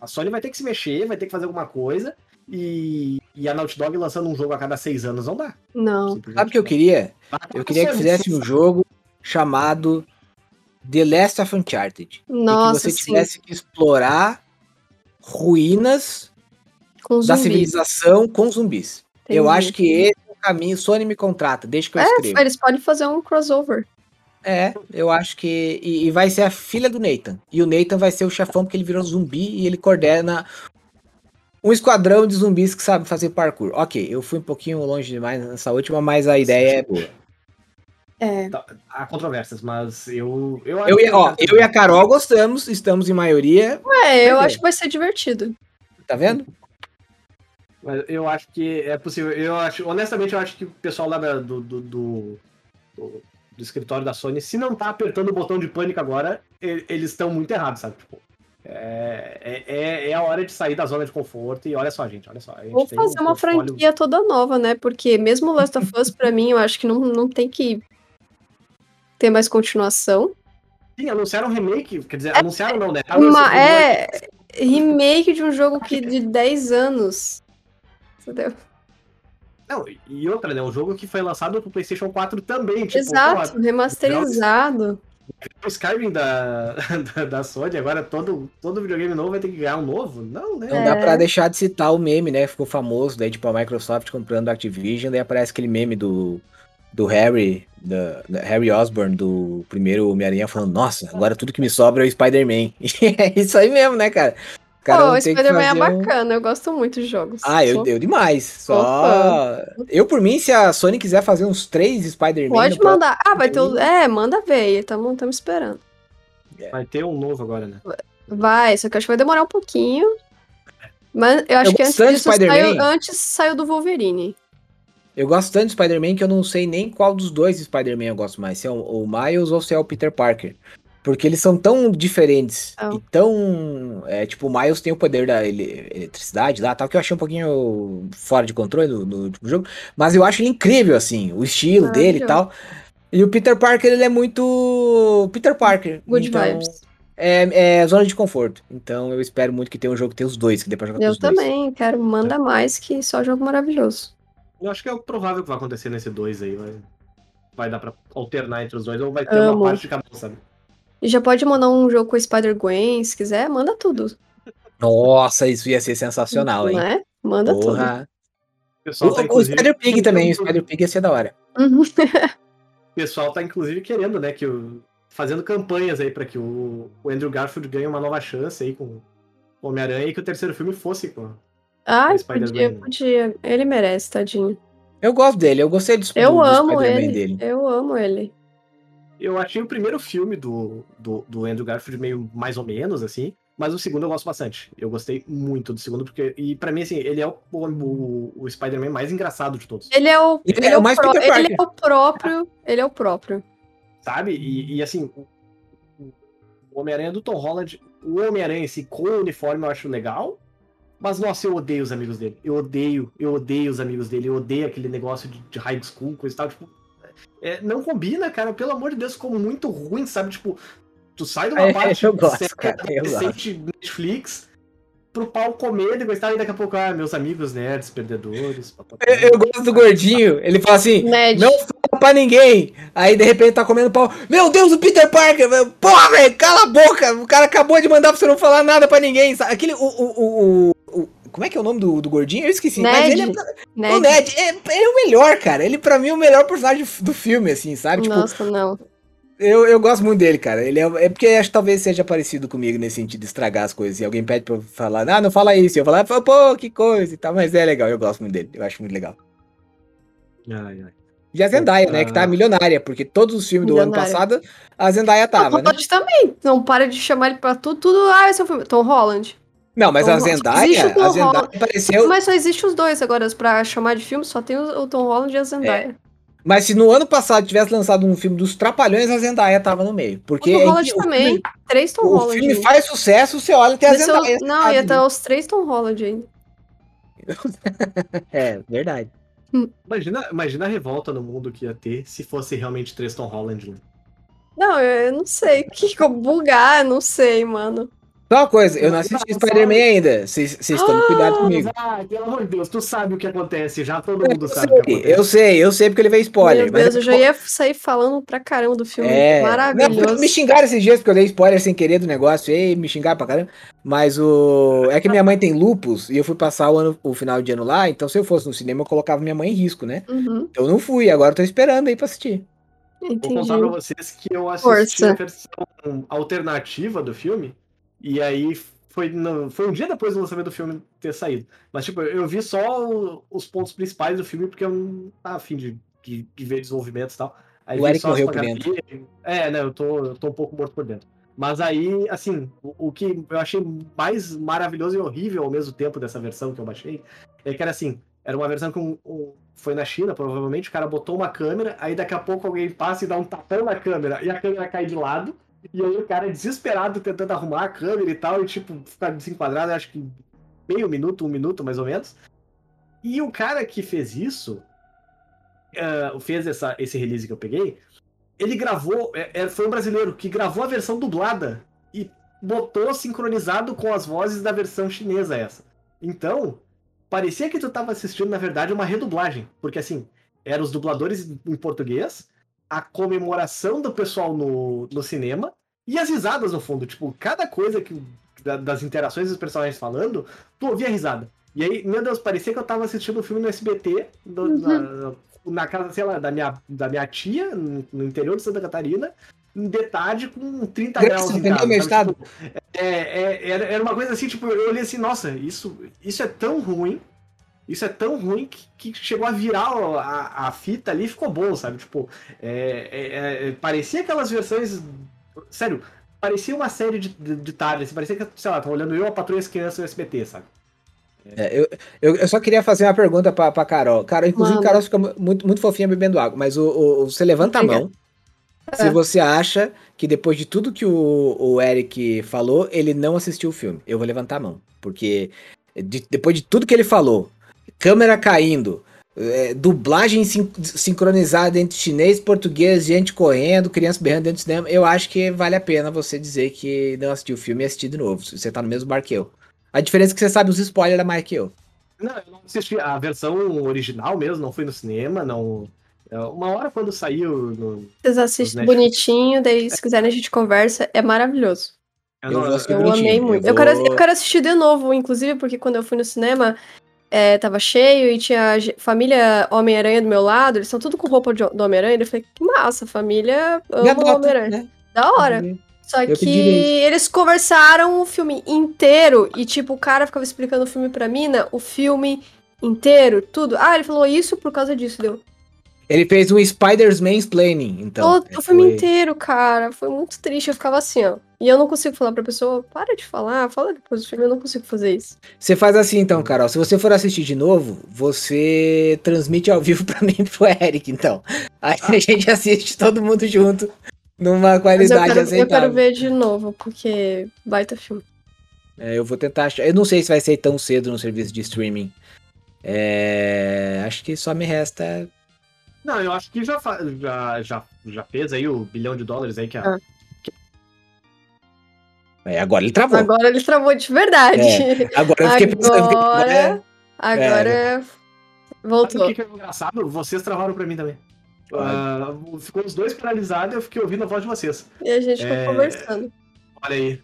A Sony vai ter que se mexer, vai ter que fazer alguma coisa. E, e a Naughty Dog lançando um jogo a cada seis anos não dá. Não. Sabe o que eu queria? Eu queria que fizesse um jogo chamado The Last of Uncharted. Nossa, e que você sim. tivesse que explorar ruínas Com da civilização com zumbis. Eu Entendi. acho que esse é o caminho. Sony me contrata, deixa que eu É, escrevo. eles podem fazer um crossover. É, eu acho que. E, e vai ser a filha do Nathan. E o Nathan vai ser o chefão porque ele virou zumbi e ele coordena um esquadrão de zumbis que sabe fazer parkour. Ok, eu fui um pouquinho longe demais nessa última, mas a ideia é boa. É. Tá, Há controvérsias, mas eu. Eu, Eu, acho e- ó, que- eu e a Carol gostamos, estamos em maioria. É, eu acho que vai ser divertido. Tá vendo? Mas eu acho que é possível. Eu acho, honestamente, eu acho que o pessoal lá da- do, do, do, do- do escritório da Sony, se não tá apertando o botão de pânico agora, eles estão muito errados, sabe? Tipo, é, é, é- é a hora de sair da zona de conforto. E olha só, gente, olha só. A gente Ou fazer um uma portfólio- franquia toda nova, né? Porque mesmo Last of Us, pra mim, eu acho que não, não tem que ter mais continuação. Sim, anunciaram um remake. Quer dizer, anunciaram não, né? Tá Uma, é remake de um jogo que de 10 anos. Entendeu? Não, e outra, né? Um jogo que foi lançado pro PlayStation 4 também. Tipo, Exato, porra, remasterizado. o Skyrim da, da, da Sony, agora todo, todo videogame novo vai ter que ganhar um novo? Não, né? Não dá É. pra deixar de citar o meme, né? Ficou famoso, daí tipo a Microsoft comprando a Activision, daí aparece aquele meme do, do Harry, da, da Harry Osborn, do primeiro Homem-Aranha, falando, nossa, agora tudo que me sobra é o Spider-Man. é isso aí mesmo, né, cara? O cara não o Spider-Man é fazer um- bacana, eu gosto muito de jogos. Ah, eu Sou- deu demais. Só. Eu, por mim, se a Sony quiser fazer uns três Spider-Man. Pode próximo- mandar. Ah, vai ter o... Aí- É, manda ver, estamos esperando. Vai ter um novo agora, né? Vai, só que eu acho que vai demorar um pouquinho. Mas eu acho Eu que antes disso Spider-Man. saiu, antes saiu do Wolverine. Eu gosto tanto de Spider-Man que eu não sei nem qual dos dois Spider-Man eu gosto mais. Se é o, o Miles ou se é o Peter Parker. Porque eles são tão diferentes São. e tão. É, tipo, o Miles tem o poder da ele- eletricidade lá, tal, que eu achei um pouquinho fora de controle no, no último jogo. Mas eu acho ele incrível, assim, o estilo dele e tal. E o Peter Parker, ele é muito. Peter Parker. Good então, vibes. É, é zona de conforto. Então eu espero muito que tenha um jogo que tenha os dois, que dê pra jogar com Eu os dois. também, quero. Manda mais que só jogo maravilhoso. Eu acho que é o provável que vai acontecer nesse dois aí. Vai, vai dar pra alternar entre os dois, ou vai ter Amo. uma parte de cada um, sabe? E já pode mandar um jogo com o Spider-Gwen, se quiser, manda tudo. Nossa, isso ia ser sensacional, hein? Né? Manda tudo. Porra. O pessoal O, tá, o Spider-Pig também, o Spider-Pig ia ser da hora. Uhum. O pessoal tá, inclusive, querendo, né, que o... Fazendo campanhas aí pra que o, o Andrew Garfield ganhe uma nova chance aí com o Homem-Aranha e que o terceiro filme fosse com... Spider-Man, podia, podia. Ele merece, tadinho. Eu gosto dele, eu gostei do, Eu do, amo ele. dele. Eu amo ele. Eu achei o primeiro filme do, do, do Andrew Garfield meio mais ou menos, assim, mas o segundo eu gosto bastante. Eu gostei muito do segundo, porque... E pra mim, assim, ele é o, o, o Spider-Man mais engraçado de todos. Ele é o. Ele Ele, é o mais Peter ele é o próprio. Ele é o próprio. sabe? E, e, assim, o, o Homem-Aranha do Tom Holland, o Homem-Aranha assim, com o uniforme eu acho legal, mas nossa, eu odeio os amigos dele. Eu odeio, eu odeio os amigos dele, eu odeio aquele negócio de, de high school, coisa e tal, tipo. É, não combina, cara, pelo amor de Deus, ficou muito ruim, sabe? Tipo, tu sai de uma É, parte eu gosto, séria, cara, eu adolescente Netflix pro pau comer, depois tá, e daqui a pouco, ah, meus amigos nerds, perdedores. papapá. Eu, eu gosto do gordinho, ele fala assim, não fala pra ninguém. Aí de repente tá comendo pau. Meu Deus, o Peter Parker. Porra, velho, cala a boca. O cara acabou de mandar pra você não falar nada pra ninguém. sabe? Aquele, o, o, o, o- o- como é que é o nome do, do gordinho? Eu esqueci. Mas Ned. ele é, Ned. o Ned, é, ele é o melhor, cara. Ele pra mim é o melhor personagem do filme, assim, sabe? Tipo, Nossa, não. Eu, eu gosto muito dele, cara. Ele é, é porque acho que talvez seja parecido comigo nesse sentido de estragar as coisas. E alguém pede pra eu falar, ah, não fala isso. E eu falar, pô, que coisa e tal. Mas é legal, eu gosto muito dele. Eu acho muito legal. Ai, ai. E a Zendaya, né, que tá Ah. milionária, porque todos os filmes do ano passado a Zendaya O tava, né? Holland também. Não para de chamar ele pra tudo. Tudo. Ah, esse é o filme. Tom Holland. Não, mas Tom a. Zendaya, Existe o Tom a Zendaya Holland. apareceu. Mas só existe os dois agora. Pra chamar de filme, só tem o, o Tom Holland e a Zendaya. Mas se no ano passado tivesse lançado um filme dos Trapalhões, a Zendaya tava no meio. o Porque Tom é Holland que o também. filme- Três Tom O Holland. filme ainda. faz sucesso, você olha tem a o- Zendaya. Não, sabe? ia estar os três Tom Holland ainda. É, verdade. Imagina, imagina a revolta no mundo que ia ter se fosse realmente Tristan Holland, né? Não, eu, eu não sei. Que que eu bugar, eu não sei, mano. Só uma coisa, eu não assisti Spider-Man ainda. Vocês tomem cuidado comigo. Ah, pelo amor de Deus, tu sabe o que acontece, já todo Eu mundo sabe o que sei, acontece. eu sei, eu sei porque ele veio spoiler. Meu mas Deus, é eu já ia sair falando pra caramba do filme. É. Não, Maravilhoso. me xingaram esses dias porque eu dei spoiler sem querer do negócio. E me xingaram pra caramba. Mas o. É que minha mãe tem lupus e eu fui passar o, ano, o final de ano lá. Então, se eu fosse no cinema, eu colocava minha mãe em risco, né? Uhum, Eu não fui, agora eu tô esperando aí pra assistir. Vou entendi. contar pra vocês que eu assisti Força. a versão alternativa do filme, e aí foi, foi um dia depois do lançamento do filme ter saído. Mas, tipo, eu vi só o- os pontos principais do filme, porque eu não tava afim de, de, de ver desenvolvimentos e tal. Aí O Eric morreu por fotografias. É, né, eu tô, eu tô um pouco morto por dentro. Mas aí, assim, o, o que eu achei mais maravilhoso e horrível ao mesmo tempo dessa versão que eu baixei, é que era assim, era uma versão um- foi na China, provavelmente, o cara botou uma câmera, aí daqui a pouco alguém passa e dá um tapão na câmera, e a câmera cai de lado, e aí o cara desesperado tentando arrumar a câmera e tal, e tipo, ficar desenquadrado, acho que meio minuto, um minuto mais ou menos. E o cara que fez isso, ah, fez essa, esse release que eu peguei, ele gravou, é- é- foi um brasileiro que gravou a versão dublada e botou sincronizado com as vozes da versão chinesa essa. Então, parecia que tu tava assistindo, na verdade, uma redublagem. Porque assim, eram os dubladores em português, a comemoração do pessoal no, no cinema e as risadas no fundo. Tipo, cada coisa que da- das interações dos personagens falando, tu ouvia risada. E aí, meu Deus, parecia que eu tava assistindo um filme no SBT, do- na, na casa, sei lá, da minha, da minha tia, no no interior de Santa Catarina, de tarde com 30 Graças graus em casa. meu estado? Tipo, é, é- era, era uma coisa assim, tipo, eu olhei assim, nossa, isso, isso é tão ruim, isso é tão ruim que, que chegou a virar o- a, a fita ali e ficou bom, sabe? Tipo, é, é- é- parecia aquelas versões. Sério, parecia uma série de, de, de tarde, assim, parecia que, sei lá, tava olhando eu, a Patrulha e as Crianças do SBT, sabe? É, eu, eu, eu só queria fazer uma pergunta pra, pra Carol. Carol, inclusive, Manda. Carol fica mu- muito, muito fofinha bebendo água, mas o, o- o- você levanta a mão se É. você acha que depois de tudo que o, o Eric falou, ele não assistiu o filme. Eu vou levantar a mão. Porque de- depois de tudo que ele falou, câmera caindo, é, dublagem sin- sincronizada entre chinês, português, gente correndo, criança berrando dentro do cinema, eu acho que vale a pena você dizer que não assistiu o filme e assistir de novo. se Você tá no mesmo bar que eu. A diferença é que você sabe os spoilers a mais que eu. Não, eu não assisti a versão original mesmo, não fui no cinema, não. é, Uma hora quando saiu no. Vocês assistem bonitinho, daí se quiserem a gente conversa. É maravilhoso. Eu não- vou assistir Eu amei eu muito. Eu, vou- quero, eu quero assistir de novo, inclusive, porque quando eu fui no cinema, é, tava cheio e tinha família Homem-Aranha do meu lado, eles estão tudo com roupa de- do Homem-Aranha. Eu falei, que massa, família Me ama o adota, Homem-Aranha. né? Da hora. Só Eu que eles conversaram o filme inteiro e, tipo, o cara ficava explicando o filme pra mina, o filme inteiro, tudo. Ah, ele falou isso por causa disso, deu. Ele fez um Spider's Mansplaining, então. o, o filme Foi- inteiro, cara, foi muito triste. Eu ficava assim, ó. E eu não consigo falar pra pessoa, para de falar, fala depois do filme, eu não consigo fazer isso. Você faz assim então, Carol. Se você for assistir de novo, você transmite ao vivo pra mim e pro Eric, então. Aí a gente assiste todo mundo junto, numa Mas eu qualidade quero, eu aceitável. quero ver de novo, porque baita filme. É, eu vou tentar achar. Eu não sei se vai ser tão cedo no serviço de streaming. É, acho que só me resta. Não, eu acho que já, já, já, já fez aí o bilhão de dólares aí que a. Ah. É, agora ele travou. Agora, Agora ele travou de verdade. eu fiquei pensando. eu fiquei- Agora, agora Sabe voltou. o que, é engraçado? Vocês travaram pra mim também. Ah, ficou os dois paralisados e eu fiquei ouvindo a voz de vocês. E a gente ficou É, conversando. Olha aí.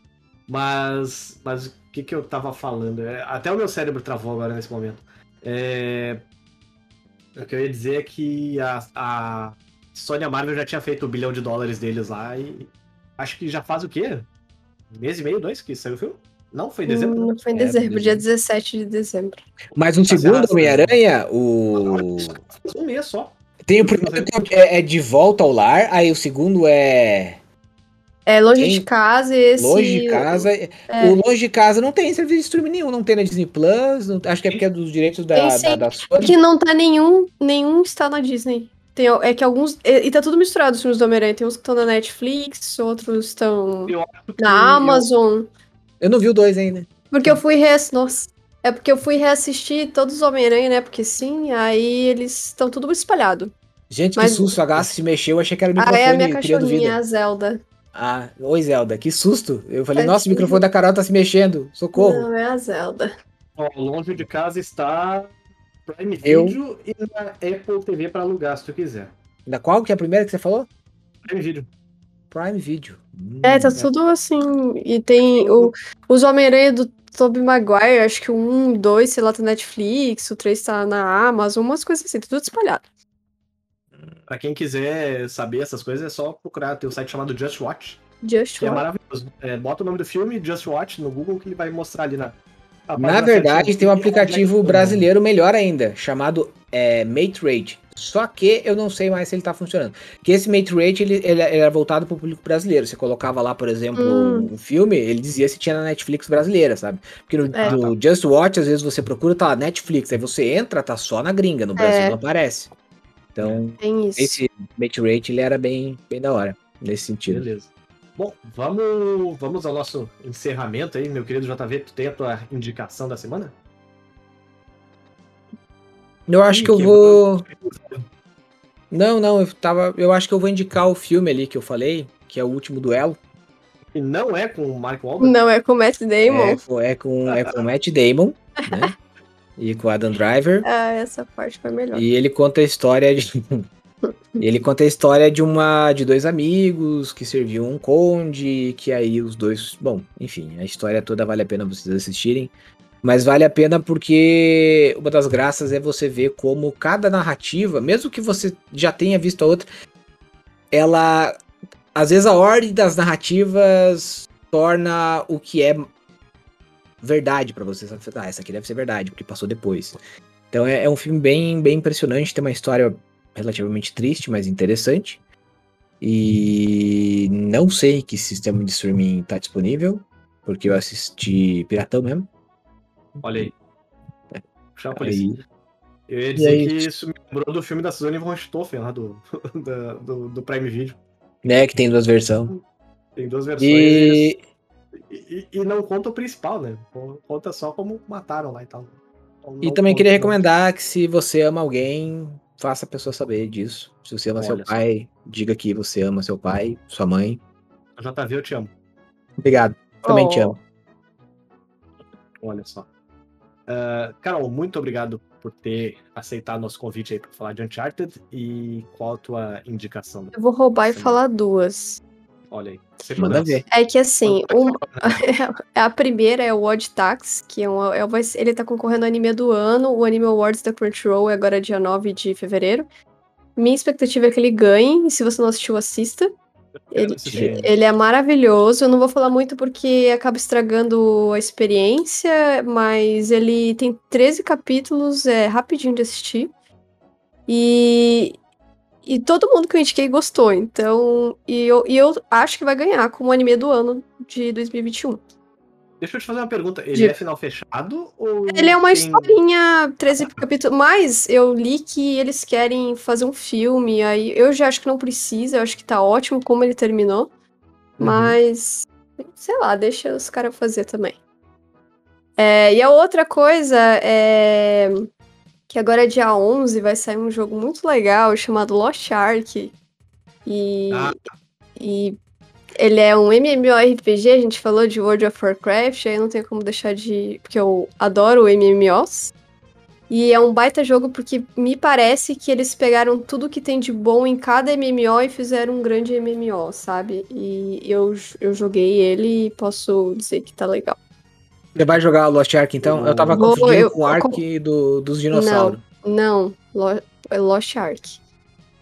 Mas, mas o que, que eu tava falando? É, até o meu cérebro travou agora nesse momento. É, o que eu ia dizer é que a, a Sony Marvel já tinha feito o bilhão de dólares deles lá e acho que já faz o quê? Mês e meio, dois que saiu o filme? Não, foi em dezembro? Hum, não? foi em É, dezembro, dia dezembro. 17 de dezembro. Mas um segundo. Homem-Aranha, o. Um mês só. Tem o primeiro que é, é de volta ao lar, aí o segundo é É longe Quem- de casa e esse. longe de casa. é. O longe de casa não tem serviço de streaming nenhum, não tem na Disney Plus, não- acho que é porque é dos direitos da, Tem da, da Sony. Que não tá nenhum. Nenhum está na Disney. Tem, é que alguns. E, e tá tudo misturado os filmes do Homem-Aranha. Tem uns que estão na Netflix, outros estão na Amazon. Eu não vi o dois ainda. Porque eu fui reassistir. Nossa. É porque eu fui reassistir todos os Homem-Aranha, né? Porque sim, aí eles estão tudo espalhado. Gente, Mas- que susto, a Gaça se mexeu, achei que era o Ah, microfone é a minha cachorrinha, a Zelda. Ah, oi Zelda, que susto. Eu falei, Tadinho. nossa, o microfone da Carol tá se mexendo. Socorro. Não, é a Zelda. Ó, longe de casa está Prime Eu- Video e na Apple TV para alugar, se tu quiser. Da qual que é a primeira que você falou? Prime Video. Prime Video. Hum, É, tá tudo assim. E tem o, os Homem-Aranha do Tobey Maguire, acho que o 1, 2, sei lá, tá na Netflix, o 3 tá na Amazon, umas coisas assim, tá tudo espalhado. Pra quem quiser saber essas coisas, é só procurar. Tem um site chamado Just Watch, Just que é Watch. maravilhoso. É, bota o nome do filme, Just Watch, no Google, que ele vai mostrar ali na. Na verdade, tem um é aplicativo Black brasileiro melhor ainda, chamado é, Mate Rate. Só que eu não sei mais se ele tá funcionando. Que esse Mate Rate, ele, ele era voltado pro público brasileiro. Você colocava lá, por exemplo, Hum. um filme, ele dizia se tinha na Netflix brasileira, sabe? Porque no, É. no Just Watch, às vezes você procura, tá lá, Netflix. Aí você entra, tá só na gringa, no Brasil É. não aparece. Então, Tem isso. esse Mate Rate, ele era bem, bem da hora, nesse sentido. Beleza. Bom, vamos, vamos ao nosso encerramento aí, meu querido JV. Tu tem a tua indicação da semana? Eu acho Ih, que eu quebrou. vou... Não, não, eu tava. Eu acho que eu vou indicar o filme ali que eu falei, que é o último duelo. E não é com o Mark Wahlberg? Não, é com o Matt Damon. É, com- é com, é com o Matt Damon, né? E com o Adam Driver. Ah, essa parte foi melhor. E ele conta a história de. Ele conta a história de uma. de dois amigos que serviam um conde, que aí os dois. Bom, enfim, a história toda vale a pena vocês assistirem. Mas vale a pena porque uma das graças é você ver como cada narrativa, mesmo que você já tenha visto a outra, ela. Às vezes a ordem das narrativas torna o que é verdade pra você. Ah, essa aqui deve ser verdade, porque passou depois. Então é, é um filme bem, bem impressionante, tem uma história relativamente triste, mas interessante. E não sei que sistema de streaming tá disponível, porque eu assisti Piratão mesmo. Olha aí. A polícia. Aí, Eu ia dizer aí? que isso me lembrou do filme da Suzanne von Stoffen, lá do, da- do, do Prime Video. né, que tem duas versões. Tem duas versões E e, e- não conta o principal, né? Conta só como mataram lá e tal. Então, E também queria recomendar que se você ama alguém, faça a pessoa saber disso. Se você ama seu Olha só. pai, diga que você ama seu pai, sua mãe. JV, eu te amo. Obrigado. Também te Oh. amo. Olha só. Ah, Carol, muito obrigado por ter aceitado nosso convite aí para falar de Uncharted. E qual a tua indicação? Eu vou roubar e falar duas. Olha aí. Manda ver. É que assim, um- a primeira é o Odd Tax, que é um, é, ser- ele tá concorrendo ao anime do ano. O Anime Awards da Crunchyroll é agora dia 9 de fevereiro. Minha expectativa é que ele ganhe, e se você não assistiu, assista. Ele, ele é maravilhoso. Eu não vou falar muito porque acaba estragando a experiência, mas ele tem 13 capítulos, é rapidinho de assistir. E, e todo mundo que eu indiquei gostou, então. E eu, e eu acho que vai ganhar como anime do ano de 2021. Deixa eu te fazer uma pergunta. Ele Diga. é final fechado ou. Ele é uma tem- historinha, 13 capítulos. Mas eu li que eles querem fazer um filme, aí eu já acho que não precisa, eu acho que tá ótimo como ele terminou. Uhum. Mas, sei lá, deixa os caras fazer também. É, e a outra coisa é que agora é dia 11, vai sair um jogo muito legal chamado Lost Ark. E, Ah. e ele é um MMORPG, a gente falou de World of Warcraft, aí não tem como deixar de. Porque eu adoro MMOs. E é um baita jogo porque me parece que eles pegaram tudo que tem de bom em cada MMO e fizeram um grande MMO, sabe? E eu, eu joguei ele e posso dizer que tá legal. Você vai jogar Lost Ark então? Eu tava Vou, confundindo eu- com o Ark do, dos dinossauros. Não, Lo- é Lost Ark.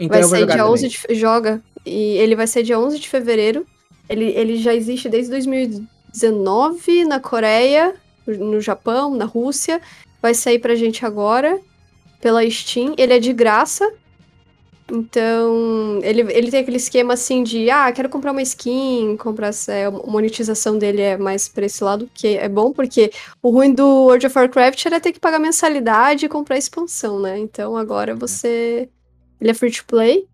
Então vai eu vou ser dia também. 11 de joga e ele vai ser dia 11 de fevereiro. Ele, ele já existe desde 2019 na Coreia, no Japão, na Rússia. Vai sair pra gente agora pela Steam. Ele é de graça. Então, ele, ele tem aquele esquema assim de, ah, quero comprar uma skin, comprar essa, é, a monetização dele é mais pra esse lado, que é bom, porque o ruim do World of Warcraft era ter que pagar mensalidade e comprar expansão, né? Então agora você ele é free to play.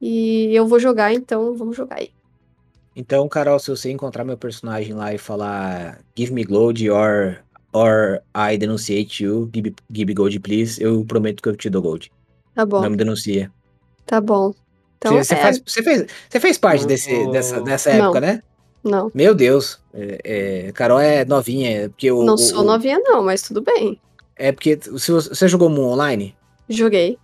E eu vou jogar, então vamos jogar aí. Então, Carol, se você encontrar meu personagem lá e falar Give me gold or, or I denunciate you, give, give me gold please, eu prometo que eu te dou gold. Tá bom, Não me denuncia. tá bom. Então, você, você é, faz, você, fez, você fez parte desse, dessa, dessa Não. época, né? não. Meu Deus. É, é, Carol é novinha. Porque o, Não o- sou o- novinha, não, mas tudo bem. É porque se você, você jogou Moon Online, Joguei.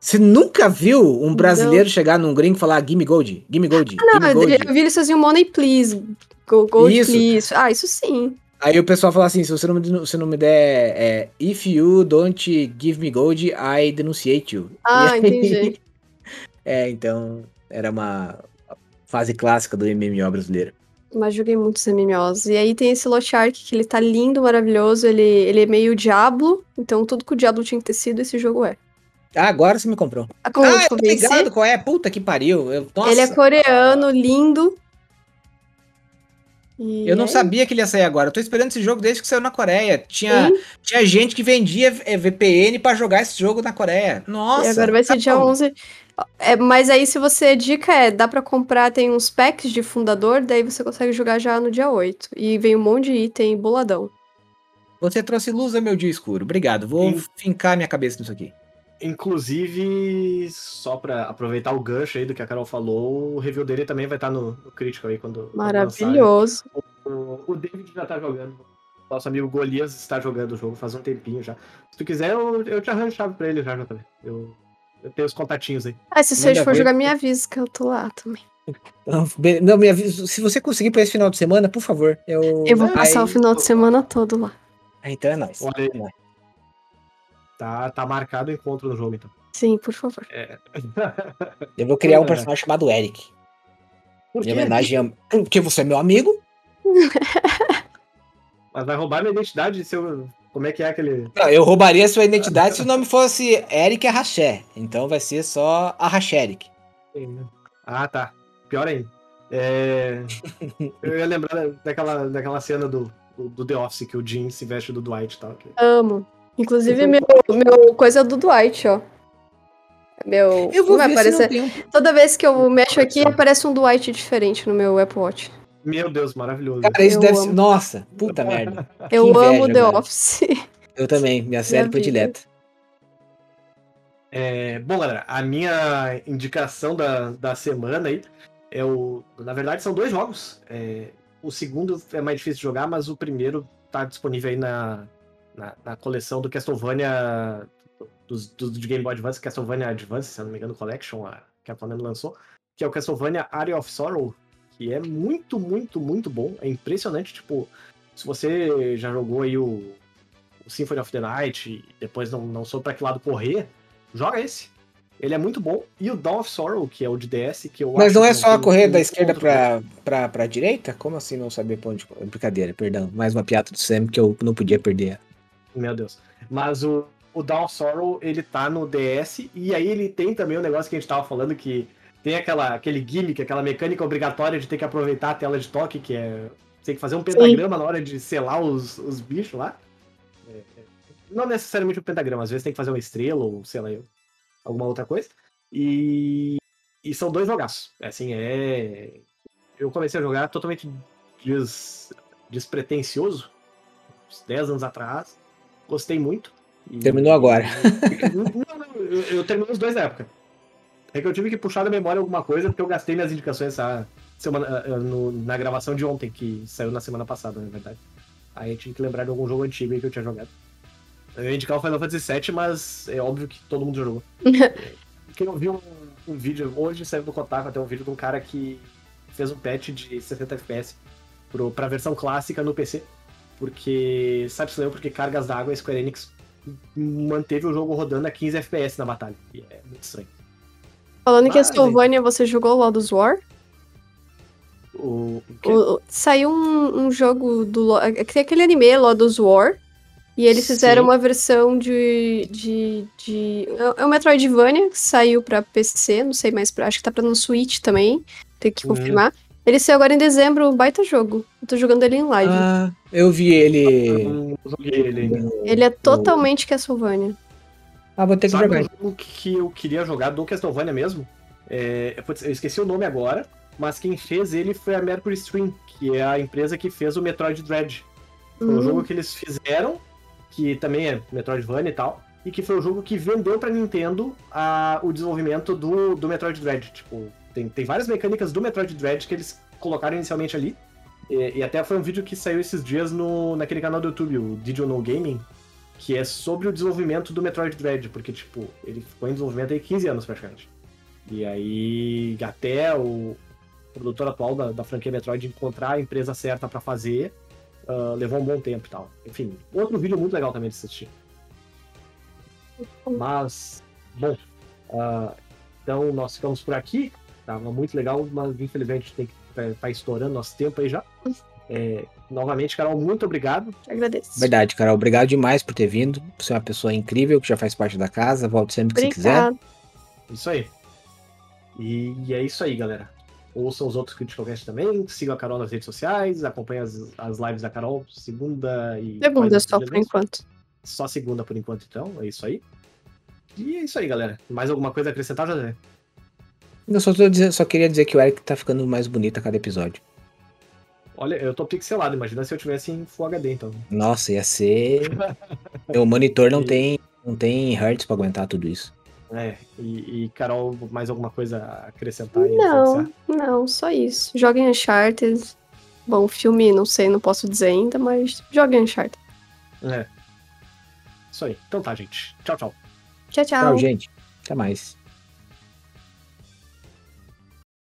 você nunca viu um brasileiro chegar num gringo e falar Gimme Gold, Gimme Gold, Não, Gimme eu, Gold. eu vi eles faziam Money Please. Go, gold Isso. Please. Ah, isso sim. Aí o pessoal fala assim, se você não me, se não me der é, If you don't give me gold, I denunciate you. Ah, aí- entendi. É, então era uma fase clássica do MMO brasileiro. Mas joguei muitos MMOs. E aí tem esse Lost Ark, que ele tá lindo, maravilhoso. Ele, ele é meio Diablo. Então tudo que o Diablo tinha que ter sido, esse jogo é. Ah, agora você me comprou. Ah, ah, eu tô ligado qual é. Puta que pariu. Eu, nossa, ele é coreano, lindo. E eu não é sabia que ele ia sair agora. Eu tô esperando esse jogo desde que saiu na Coreia. Tinha, Sim. tinha gente que vendia é, VPN pra jogar esse jogo na Coreia. Nossa. E agora vai ser tá dia bom. 11. É, mas aí, se você. Dica é: dá pra comprar, tem uns packs de fundador, daí você consegue jogar já no dia 8. E vem um monte de item boladão. Você trouxe luz ao meu dia escuro. Obrigado. Vou Sim. fincar minha cabeça nisso aqui. Inclusive, só pra aproveitar o gancho aí do que a Carol falou, o review dele também vai estar no, no Critical aí quando. quando. Maravilhoso. O, o David já tá jogando. Nosso amigo Golias está jogando o jogo faz um tempinho já. Se tu quiser, eu, eu te arranjo chave pra ele já, já também. Eu, eu tenho os contatinhos aí. Ah, se você for jogar, me avisa que eu tô lá também. Não, be- Não, me avisa. Se você conseguir pra esse final de semana, por favor. Eu, Eu vou Aí, passar o final de semana todo lá. Ah, Então é nóis. Olha aí. Tá, tá marcado o encontro no jogo, então. Sim, por favor. Eu vou criar um É. personagem chamado Eric. Em homenagem a. Porque você é meu amigo? Mas vai roubar minha identidade se eu. Como é que é aquele. Não, eu roubaria a sua identidade se o nome fosse Eric Arraché. Então vai ser só Arracheric. Ah, tá. Pior ainda. É... eu ia lembrar daquela, daquela cena do, do, do The Office que o Jim se veste do Dwight e tal. que- Amo. Inclusive, meu, meu coisa é do Dwight, ó. Meu. Eu vou vai ver aparecer. um- Toda vez que eu mexo aqui, aparece um Dwight diferente no meu Apple Watch. Meu Deus, maravilhoso. Cara, isso Eu deve amo. ser. Nossa, puta merda. Eu inveja, amo The. Office. Eu também, minha série vida. predileta. É, bom, galera, a minha indicação da, da semana aí é o. Na verdade, são dois jogos. É, o segundo é mais difícil de jogar, mas o primeiro tá disponível aí na, na, na coleção do Castlevania dos, dos de Game Boy Advance, Castlevania Advance, se eu não me engano, Collection, a, que a Konami lançou, que é o Castlevania Area of Sorrow, que é muito, muito, muito bom. É impressionante, tipo, se você já jogou aí o, o Symphony of the Night e depois não, não soube pra que lado correr, joga esse. Ele é muito bom. E o Dawn of Sorrow, que é o de DS, que eu Mas não é que só tem correr da esquerda pra, pra, pra direita? Como assim não saber pra onde. Brincadeira, perdão. Mais uma piada do Sam que eu não podia perder. Meu Deus. Mas o, o Dawn of Sorrow, ele tá no DS, e aí ele tem também o negócio que a gente tava falando, que tem aquela, aquele gimmick, aquela mecânica obrigatória de ter que aproveitar a tela de toque, que é. Tem que fazer um pentagrama na hora de selar os, os bichos lá. É, é, não necessariamente um pentagrama, às vezes tem que fazer uma estrela, ou sei lá, alguma outra coisa. E, e são dois jogaços. Assim, é. Eu comecei a jogar totalmente des, despretensioso, uns 10 anos atrás. Gostei muito. E- Terminou agora. Não, não, eu, eu terminei os dois na época. É que eu tive que puxar da memória alguma coisa, porque eu gastei minhas indicações essa semana, ah, ah, no- na gravação de ontem, que saiu na semana passada, na verdade. Aí eu tive que lembrar de algum jogo antigo que eu tinha jogado. Eu ia indicar o Final Fantasy VII, mas é óbvio que todo mundo jogou. Eu vi um, um vídeo, hoje saiu do Kotaku até um vídeo de um cara que fez um patch de 60 FPS pro, pra versão clássica no PC. Porque, sabe-se lá, porque cargas d'água a Square Enix manteve o jogo rodando a 15 FPS na batalha. E é muito estranho. Falando em Ah, Castlevania, você jogou Lodos War? O, o? O- saiu um, um jogo do. É que Tem aquele anime, Lodos War. E eles fizeram Sim. uma versão de, de, de. É um Metroidvania que saiu pra PC, não sei mais pra. Acho que tá pra no Switch também. Tem que Uhum. confirmar. Ele saiu agora em dezembro, um baita jogo. Eu tô jogando ele em live. Ah, eu vi ele. Eu joguei ele ainda. ele é totalmente Castlevania. Ah, vou ter que Sabe jogar. um jogo que eu queria jogar do Castlevania mesmo? É, eu esqueci o nome agora, mas quem fez ele foi a Mercury Stream, que é a empresa que fez o Metroid Dread. Foi um Hum. jogo que eles fizeram, que também é Metroidvania e tal. e que foi o jogo que vendeu pra Nintendo a, o desenvolvimento do, do Metroid Dread. Tipo, tem, tem várias mecânicas do Metroid Dread que eles colocaram inicialmente ali. E, e até foi um vídeo que saiu esses dias no, naquele canal do YouTube, o Did You Know Gaming, que é sobre o desenvolvimento do Metroid Dread, porque, tipo, ele ficou em desenvolvimento aí 15 anos praticamente. E aí, até o produtor atual da, da franquia Metroid encontrar a empresa certa pra fazer, uh, levou um bom tempo e tal. Enfim, outro vídeo muito legal também de assistir. Mas, bom, uh, então nós ficamos por aqui. Tava muito legal, mas infelizmente tem que estar tá estourando nosso tempo aí já. É, novamente, Carol, muito obrigado. Agradeço. Verdade, Carol. Obrigado demais por ter vindo. Você é uma pessoa incrível que já faz parte da casa. Volte sempre que você quiser. Obrigada. Isso aí. E, e é isso aí, galera. Ouçam os outros Critical Cast também. Sigam a Carol nas redes sociais. Acompanhem as, as lives da Carol segunda e. Segunda só por enquanto. Só segunda por enquanto, então. É isso aí. E é isso aí, galera. Mais alguma coisa a acrescentar, José? Eu só, tô dizendo- só queria dizer que o Eric tá ficando mais bonito a cada episódio. Olha, eu tô pixelado. Imagina se eu tivesse em Full HD, então. Nossa, ia ser. Meu monitor não tem, não tem hertz pra aguentar tudo isso. É. E, e, Carol, mais alguma coisa a acrescentar aí? Não, não, só isso. Joguem Uncharted. Bom, filme, não sei, não posso dizer ainda, mas joguem Uncharted. É. Isso aí. Então tá, gente. Tchau, tchau. Tchau, tchau. Tchau, gente. Até mais.